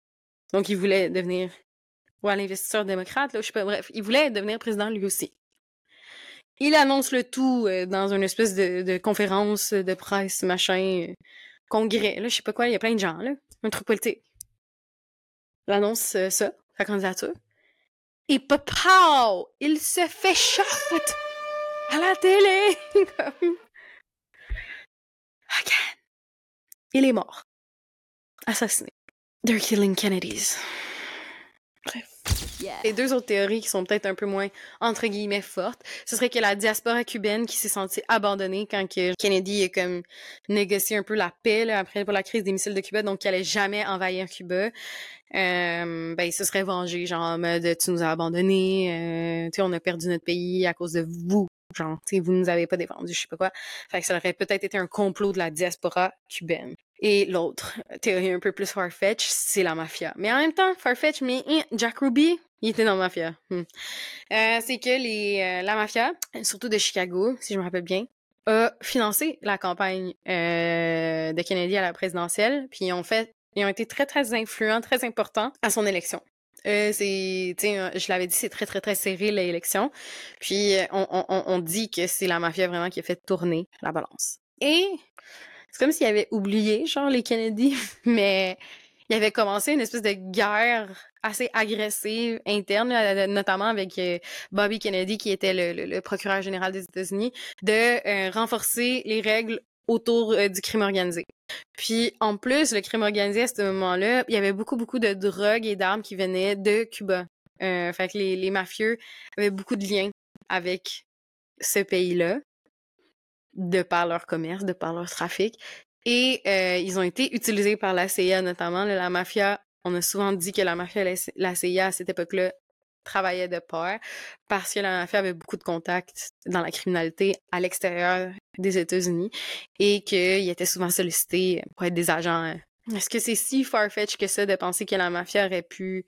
Donc, il voulait devenir, ou à l'investisseur démocrate, là, je sais pas, bref, il voulait devenir président lui aussi. Il annonce le tout euh, dans une espèce de, conférence de presse, machin, euh, congrès, là, je sais pas quoi, il y a plein de gens, là, un truc politique. Il annonce ça, sa candidature. Et pow! Il se fait shot à la télé! <laughs> Again. Il est mort. Assassiné. They're killing Kennedys. Bref. Et deux autres théories qui sont peut-être un peu moins, entre guillemets, fortes, ce serait que la diaspora cubaine qui s'est sentie abandonnée quand que Kennedy a comme négocié un peu la paix après pour la crise des missiles de Cuba, donc qu'il allait jamais envahir Cuba, euh, ben il se serait vengé, genre en mode tu nous as abandonnés, euh, tu sais on a perdu notre pays à cause de vous, genre tu sais vous nous avez pas défendu, je sais pas quoi. Fait que ça aurait peut-être été un complot de la diaspora cubaine. Et l'autre théorie un peu plus farfetch, c'est la mafia. Mais en même temps, farfetch, mais hein, Jack Ruby, il était dans la mafia. Hmm. Euh, c'est que euh, la mafia, surtout de Chicago, si je me rappelle bien, a financé la campagne euh, de Kennedy à la présidentielle, puis ils ont fait, ils ont été très très influents, très importants à son élection. Euh, je l'avais dit, c'est très très très serré l'élection. Puis on, on, on dit que c'est la mafia vraiment qui a fait tourner la balance. Et c'est comme s'il avait oublié, genre, les Kennedy, <laughs> mais il avait commencé une espèce de guerre assez agressive interne, notamment avec euh, Bobby Kennedy, qui était le, procureur général des États-Unis, de euh, renforcer les règles autour euh, du crime organisé. Puis en plus, le crime organisé à ce moment-là, il y avait beaucoup beaucoup de drogues et d'armes qui venaient de Cuba. fait que les mafieux avaient beaucoup de liens avec ce pays-là de par leur commerce, de par leur trafic. Et euh, ils ont été utilisés par la CIA notamment. la mafia, on a souvent dit que la mafia la CIA à cette époque-là travaillaient de pair parce que la mafia avait beaucoup de contacts dans la criminalité à l'extérieur des États-Unis et qu'ils étaient souvent sollicités pour être des agents. Est-ce que c'est si farfetch que ça de penser que la mafia aurait pu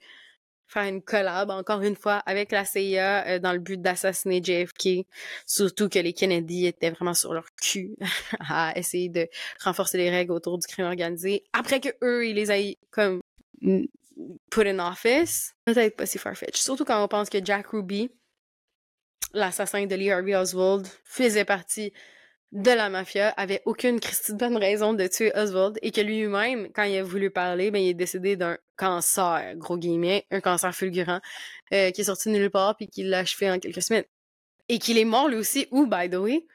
faire une collab, encore une fois, avec la CIA euh, dans le but d'assassiner JFK. Surtout que les Kennedy étaient vraiment sur leur cul <laughs> à essayer de renforcer les règles autour du crime organisé. Après que eux, ils les aient comme put in office, peut-être pas si farfetch. Surtout quand on pense que Jack Ruby, l'assassin de Lee Harvey Oswald, faisait partie de la mafia avait aucune bonne raison de tuer Oswald et que lui-même, quand il a voulu parler, ben, il est décédé d'un cancer, gros guillemets, un cancer fulgurant, euh, qui est sorti de nulle part puis qui l'a achevé en quelques semaines. Et qu'il est mort lui aussi, où, by the way,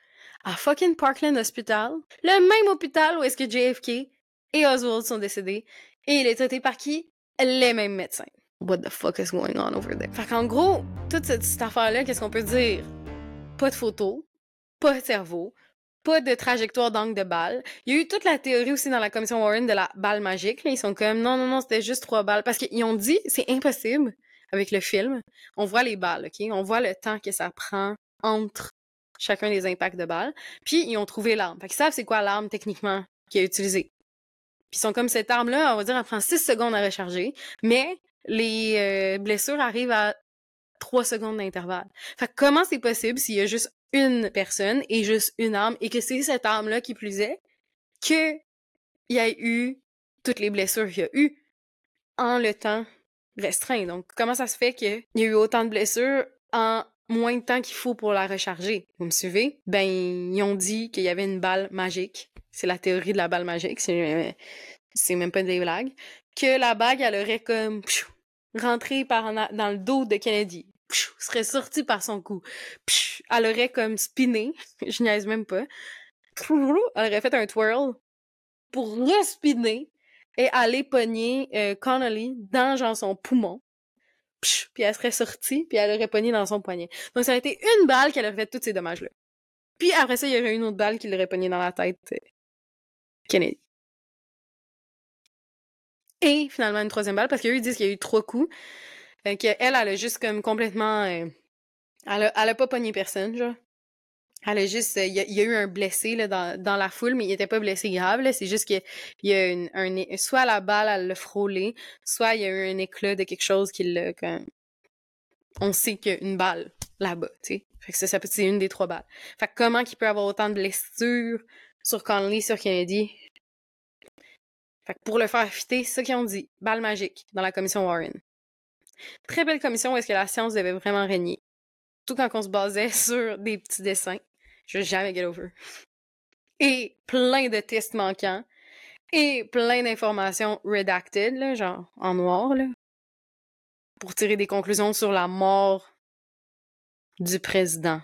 à fucking Parkland Hospital, le même hôpital où est-ce que JFK et Oswald sont décédés, et il est traité par qui? Les mêmes médecins. What the fuck is going on over there? Fait qu'en gros, toute cette affaire-là, qu'est-ce qu'on peut dire? Pas de photos, pas de cerveau, pas de trajectoire d'angle de balle. Il y a eu toute la théorie aussi dans la commission Warren de la balle magique. Ils sont comme non, non, non, c'était juste trois balles. Parce qu'ils ont dit, c'est impossible avec le film. On voit les balles, OK? On voit le temps que ça prend entre chacun des impacts de balles. Puis, ils ont trouvé l'arme. Fait qu'ils savent c'est quoi l'arme, techniquement, qui est utilisée. Puis, ils sont comme cette arme-là, on va dire, elle prend 6 secondes à recharger. Mais les euh, blessures arrivent à 3 secondes d'intervalle. Fait que comment c'est possible s'il y a juste une personne et juste une arme et que c'est cette arme-là qui plus est que il y a eu toutes les blessures qu'il y a eu en le temps restreint. Donc, comment ça se fait qu'il y a eu autant de blessures en moins de temps qu'il faut pour la recharger? Vous me suivez? Ben, ils ont dit qu'il y avait une balle magique. C'est la théorie de la balle magique. C'est, c'est même pas des blagues. Que la bague, elle aurait comme rentré par dans le dos de Kennedy. Serait sortie par son cou. Elle aurait comme spiné. <laughs> Je niaise même pas. Elle aurait fait un twirl pour respiner et aller pogner euh, Connolly dans son poumon. puis elle serait sortie, puis elle aurait pogné dans son poignet. Donc ça aurait été une balle qui aurait fait tous ces dommages-là. Puis après ça, il y aurait une autre balle qui l'aurait pogné dans la tête euh, Kennedy. Et finalement une troisième balle, parce qu'eux ils disent qu'il y a eu trois coups. Euh, qu'elle, elle a juste comme complètement... Euh, elle, a, pas pogné personne, genre. Elle a juste, il y, a, eu un blessé là, dans, la foule, mais il était pas blessé grave. C'est juste qu'il y a une, un, soit la balle, elle l'a frôlé, soit il y a eu un éclat de quelque chose qui l'a. On sait qu'il y a une balle là-bas, tu sais. Fait que ça, peut c'est une des trois balles. Fait que comment qu'il peut avoir autant de blessures sur Conley, sur Kennedy? Fait que pour le faire fitter, c'est ça qu'ils ont dit. Balle magique dans la commission Warren. Très belle commission où est-ce que la science devait vraiment régner. Tout quand on se basait <laughs> sur des petits dessins. Je vais jamais get over. Et plein de tests manquants. Et plein d'informations redacted, genre en noir, pour tirer des conclusions sur la mort du président.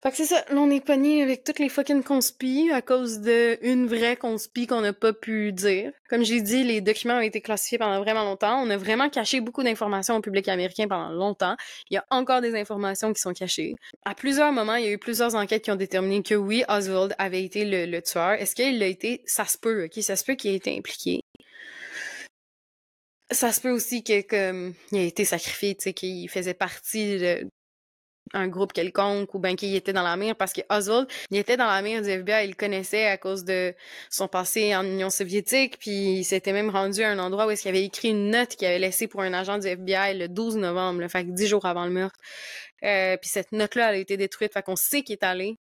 Fait que c'est ça, là on est pogné avec toutes les fucking conspis à cause de une vraie conspi qu'on n'a pas pu dire. Comme j'ai dit, les documents ont été classifiés pendant vraiment longtemps. On a vraiment caché beaucoup d'informations au public américain pendant longtemps. Il y a encore des informations qui sont cachées. À plusieurs moments, il y a eu plusieurs enquêtes qui ont déterminé que oui, Oswald avait été le, tueur. Est-ce qu'il l'a été? Ça se peut, ok? Ça se peut qu'il ait été impliqué ça se peut aussi que comme il a été sacrifié, tu sais, qu'il faisait partie de, un groupe quelconque ou bien qu'il était dans la mire parce que Oswald, il était dans la mire du FBI, il le connaissait à cause de son passé en Union soviétique, puis il s'était même rendu à un endroit où il avait écrit une note qu'il avait laissée pour un agent du FBI le 12 novembre, le fait que dix jours avant le meurtre. Euh, puis cette note-là, elle a été détruite, fait qu'on sait qu'il est allé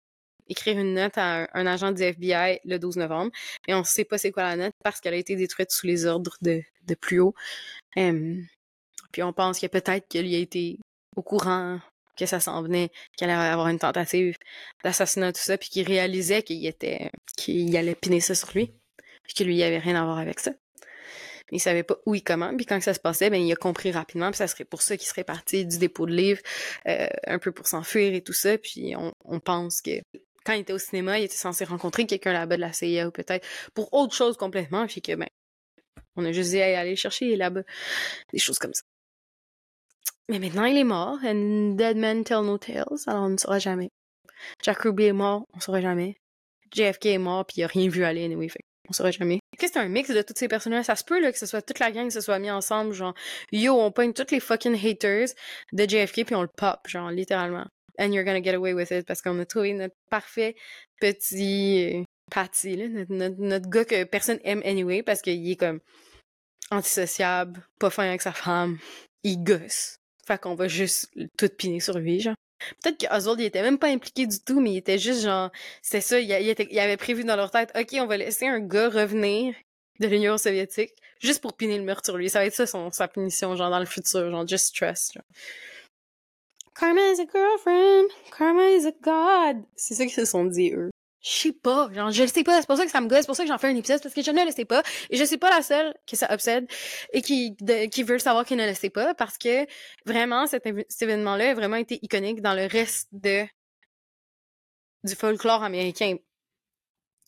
écrire une note à un, agent du FBI le 12 novembre, mais on sait pas c'est quoi la note parce qu'elle a été détruite sous les ordres de, de plus haut. Euh, puis on pense que peut-être qu'il a été au courant que ça s'en venait, qu'il allait avoir une tentative d'assassinat, tout ça, puis qu'il réalisait qu'il était, qu'il allait piner ça sur lui, puis que lui, il avait rien à voir avec ça. Il savait pas où et comment, puis quand ça se passait, ben il a compris rapidement, puis ça serait pour ça qu'il serait parti du dépôt de livres, euh, un peu pour s'enfuir et tout ça, puis on, pense que quand il était au cinéma, il était censé rencontrer quelqu'un là-bas de la CIA ou peut-être pour autre chose complètement, puis que ben on a juste dit aller chercher là-bas des choses comme ça. Mais maintenant, il est mort. And dead men tell no tales. Alors, on ne saura jamais. Jack Ruby est mort. On ne saura jamais. JFK est mort, puis il a rien vu aller, anyway. Fait on saura jamais. Qu'est-ce que c'est un mix de toutes ces personnes-là? Ça se peut, là, que ce soit toute la gang qui se soit mis ensemble, genre, yo, on pogne tous les fucking haters de JFK, puis on le pop, genre, littéralement. And you're gonna get away with it, parce qu'on a trouvé notre parfait petit euh, Patty, là, notre, notre, gars que personne aime anyway, parce qu'il est comme antisociable, pas fin avec sa femme, il gosse. Fait qu'on va juste tout piner sur lui, genre. Peut-être que Oswald, il était même pas impliqué du tout, mais il était juste genre, c'est ça, il, il, avait prévu dans leur tête, ok, on va laisser un gars revenir de l'Union soviétique juste pour piner le meurtre sur lui. Ça va être ça son, sa punition, genre, dans le futur, genre, just trust, genre. Karma is a girlfriend, karma is a god. C'est ça qu'ils se sont dit, eux. Je sais pas, genre, je le sais pas, c'est pour ça que ça me gosse, c'est pour ça que j'en fais un épisode, parce que je ne le sais pas, et je suis pas la seule que ça obsède, et qui, veut savoir qu'il ne le sait pas, parce que, vraiment, cet, cet événement-là a vraiment été iconique dans le reste de, du folklore américain.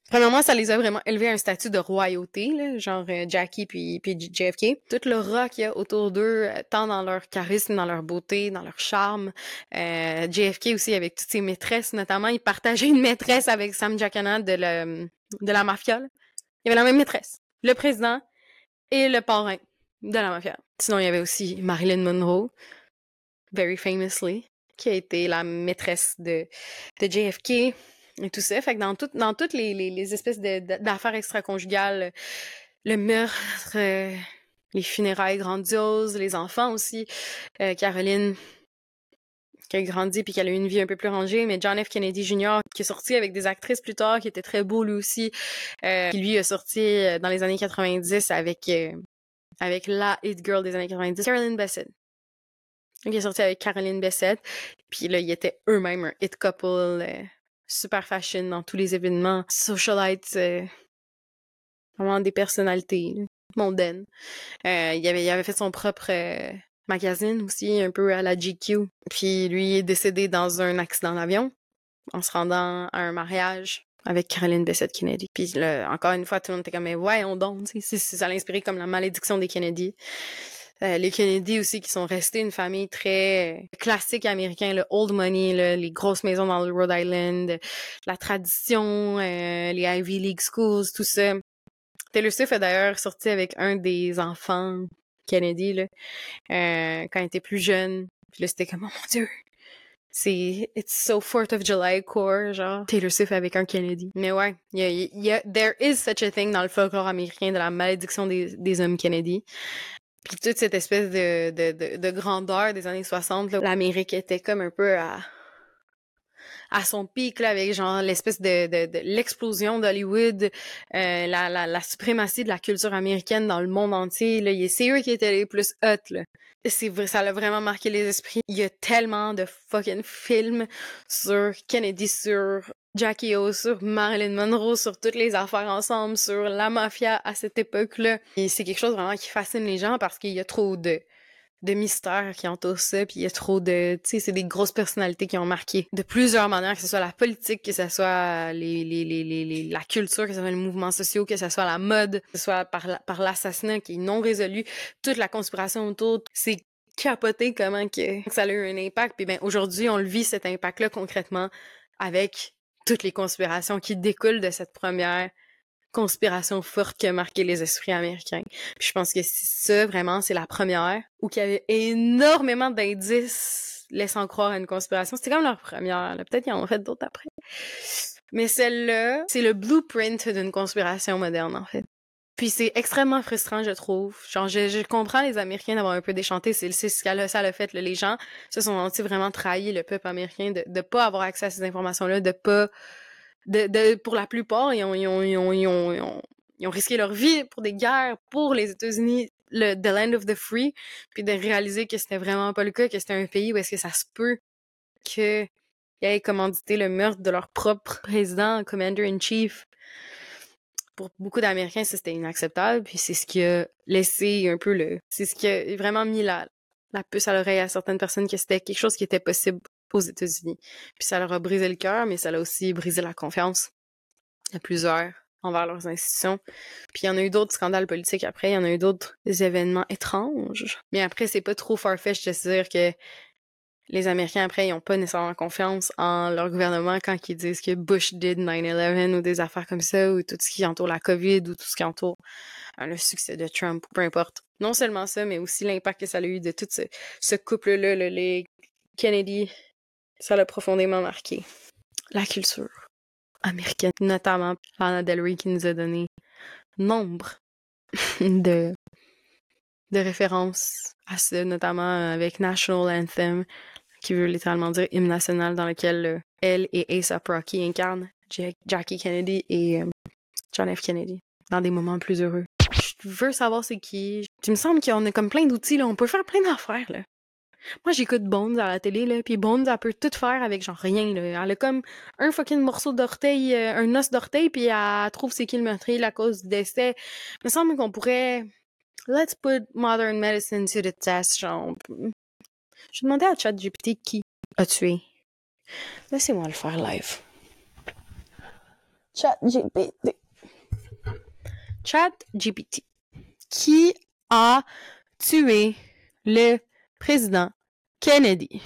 Premièrement, ça les a vraiment élevés à un statut de royauté, là, genre euh, Jackie puis, puis JFK. Toute le rock qu'il y a autour d'eux, euh, tant dans leur charisme, dans leur beauté, dans leur charme. Euh, JFK aussi avec toutes ses maîtresses, notamment, il partageait une maîtresse avec Sam Giancana de, de la mafia. Il y avait la même maîtresse, le président et le parrain de la mafia. Sinon, il y avait aussi Marilyn Monroe, very famously, qui a été la maîtresse de, de JFK et tout ça. Fait que dans, tout, dans toutes les, les, les espèces d'affaires extra-conjugales, le meurtre, euh, les funérailles grandioses, les enfants aussi, euh, Caroline qui a grandi puis qui a eu une vie un peu plus rangée, mais John F. Kennedy Jr. qui est sorti avec des actrices plus tard, qui était très beau lui aussi, euh, qui lui a sorti dans les années 90 avec avec la hit girl des années 90, Caroline Bessette. Il est sorti avec Caroline Bessette, puis là, ils étaient eux-mêmes un hit couple, super fashion dans tous les événements, socialites, euh, vraiment des personnalités mondaines. Euh, il, avait, fait son propre magazine aussi, un peu à la GQ. Puis lui est décédé dans un accident d'avion en se rendant à un mariage avec Caroline Bessette Kennedy. Puis là, encore une fois, tout le monde était comme, mais ouais, on donne, ça l'a inspiré comme la malédiction des Kennedy. Euh, les Kennedy aussi qui sont restés une famille très classique américaine, le old money, les grosses maisons dans le Rhode Island, la tradition, euh, les Ivy League schools, tout ça. Taylor Swift a d'ailleurs sorti avec un des enfants Kennedy là, euh, quand il était plus jeune. Puis là, c'était comme, oh mon Dieu, c'est It's so 4th of July core, genre Taylor Swift avec un Kennedy. Mais ouais, y a, y a, there is such a thing dans le folklore américain de la malédiction des, des hommes Kennedy. Puis toute cette espèce de, de, de, de grandeur des années 60, l'Amérique était comme un peu à, à son pic là avec genre l'espèce de, de, l'explosion d'Hollywood, euh, la, la, la suprématie de la culture américaine dans le monde entier. Là, c'est eux qui étaient les plus hot là. C'est vrai, ça l'a vraiment marqué les esprits. Il y a tellement de fucking films sur Kennedy, sur Jackie O, sur Marilyn Monroe, sur toutes les affaires ensemble, sur la mafia à cette époque-là. Et c'est quelque chose vraiment qui fascine les gens parce qu'il y a trop de de mystères qui entourent ça, puis il y a trop de... Tu sais, c'est des grosses personnalités qui ont marqué de plusieurs manières, que ce soit la politique, que ce soit les, les, les, la culture, que ce soit les mouvements sociaux, que ce soit la mode, que ce soit par, par l'assassinat qui est non résolu, toute la conspiration autour, c'est capoté comment que ça a eu un impact. Puis ben aujourd'hui, on le vit cet impact-là concrètement avec toutes les conspirations qui découlent de cette première conspiration forte qui a marqué les esprits américains. je pense que ça, vraiment, c'est la première, où il y avait énormément d'indices laissant croire à une conspiration. C'était comme leur première. Peut-être qu'ils en ont fait d'autres après. Mais celle-là, c'est le blueprint d'une conspiration moderne, en fait. Puis c'est extrêmement frustrant, je trouve. Genre, je, comprends les Américains d'avoir un peu déchanté. C'est ce ça l'a fait. Les gens se sont sentis vraiment trahis, le peuple américain, de ne pas avoir accès à ces informations-là, de pas de, pour la plupart, ils ont, ils, ont, ils, ont, ils, ont, ils ont, risqué leur vie pour des guerres pour les États-Unis, le The Land of the Free, puis de réaliser que c'était vraiment pas le cas, que c'était un pays où est-ce que ça se peut qu'ils aient commandité le meurtre de leur propre président, commander-in-chief. Pour beaucoup d'Américains, c'était inacceptable, puis c'est ce qui a laissé un peu le... C'est ce qui a vraiment mis la, la puce à l'oreille à certaines personnes que c'était quelque chose qui était possible aux États-Unis. Puis ça leur a brisé le cœur, mais ça a aussi brisé la confiance de plusieurs envers leurs institutions. Puis il y en a eu d'autres scandales politiques après, il y en a eu d'autres événements étranges. Mais après, c'est pas trop farfetch de se dire que les Américains, après, ils ont pas nécessairement confiance en leur gouvernement quand ils disent que Bush did 9-11 ou des affaires comme ça, ou tout ce qui entoure la COVID, ou tout ce qui entoure euh, le succès de Trump, peu importe. Non seulement ça, mais aussi l'impact que ça a eu de tout ce, couple-là, les Kennedy ça l'a profondément marqué. La culture américaine, notamment Lana Del Rey qui nous a donné nombre <laughs> de, de références à ça, notamment avec National Anthem, qui veut littéralement dire hymne national, dans lequel euh, elle et A$AP Rocky incarnent Jackie Kennedy et euh, John F. Kennedy dans des moments plus heureux. Je veux savoir c'est qui. Il me semble qu'on a comme plein d'outils, là. On peut faire plein d'affaires, là. Moi, j'écoute Bones à la télé, là, puis Bones, elle peut tout faire avec genre rien, là. Elle a comme un fucking morceau d'orteil, euh, un os d'orteil, puis elle trouve c'est qui le meurtrier à cause du décès. Il me semble qu'on pourrait... Let's put modern medicine to the test, genre... Je demandais à ChatGPT qui a tué. Laissez-moi le faire live. ChatGPT. ChatGPT. Qui a tué le président Kennedy?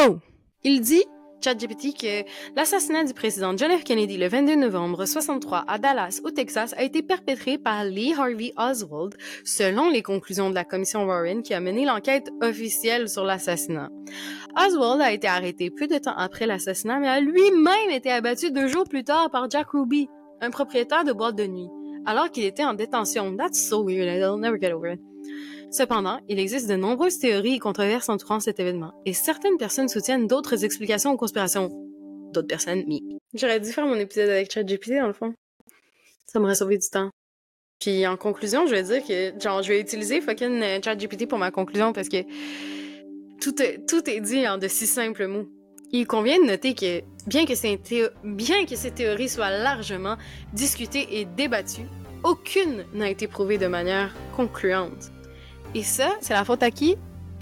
Oh, il dit ChatGPT que l'assassinat du président John F. Kennedy le 22 novembre 63 à Dallas, au Texas, a été perpétré par Lee Harvey Oswald, selon les conclusions de la commission Warren qui a mené l'enquête officielle sur l'assassinat. Oswald a été arrêté peu de temps après l'assassinat, mais a lui-même été abattu deux jours plus tard par Jack Ruby, un propriétaire de boîte de nuit, alors qu'il était en détention. That's so weird, I'll never get over it. Cependant, il existe de nombreuses théories et controverses entourant cet événement, et certaines personnes soutiennent d'autres explications aux conspirations. D'autres personnes, mais... J'aurais dû faire mon épisode avec ChatGPT, dans le fond. Ça m'aurait sauvé du temps. Puis en conclusion, je vais dire que, genre, je vais utiliser fucking euh, ChatGPT pour ma conclusion parce que tout est, tout est dit en de si simples mots. Il convient de noter que, bien que, ces bien que ces théories soient largement discutées et débattues, aucune n'a été prouvée de manière concluante. Et ça, c'est la faute à qui?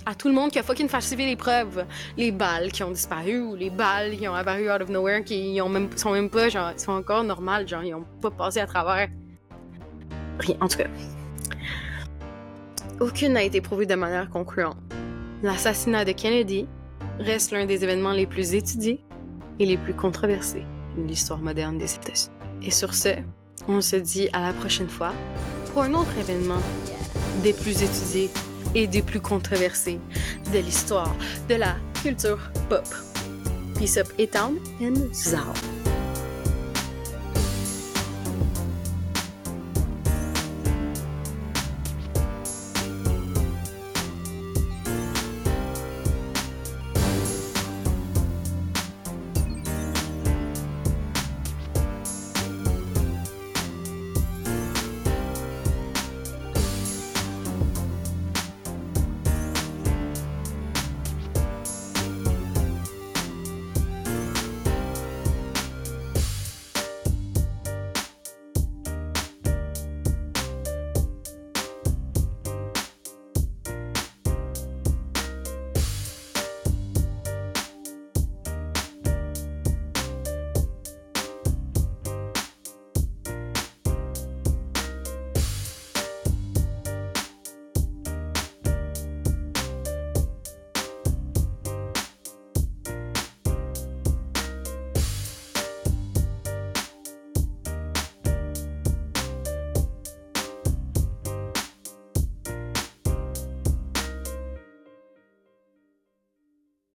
À tout le monde qui a fucking falsifié les preuves. Les balles qui ont disparu ou les balles qui ont apparu out of nowhere qui ont même, sont même pas, genre, sont encore normales, genre, ils ont pas passé à travers. Rien, en tout cas. Aucune n'a été prouvée de manière concluante. L'assassinat de Kennedy reste l'un des événements les plus étudiés et les plus controversés de l'histoire moderne des États-Unis. Et sur ce, on se dit à la prochaine fois pour un autre événement des plus étudiés et des plus controversés de l'histoire de la culture pop. Peace up et and zao.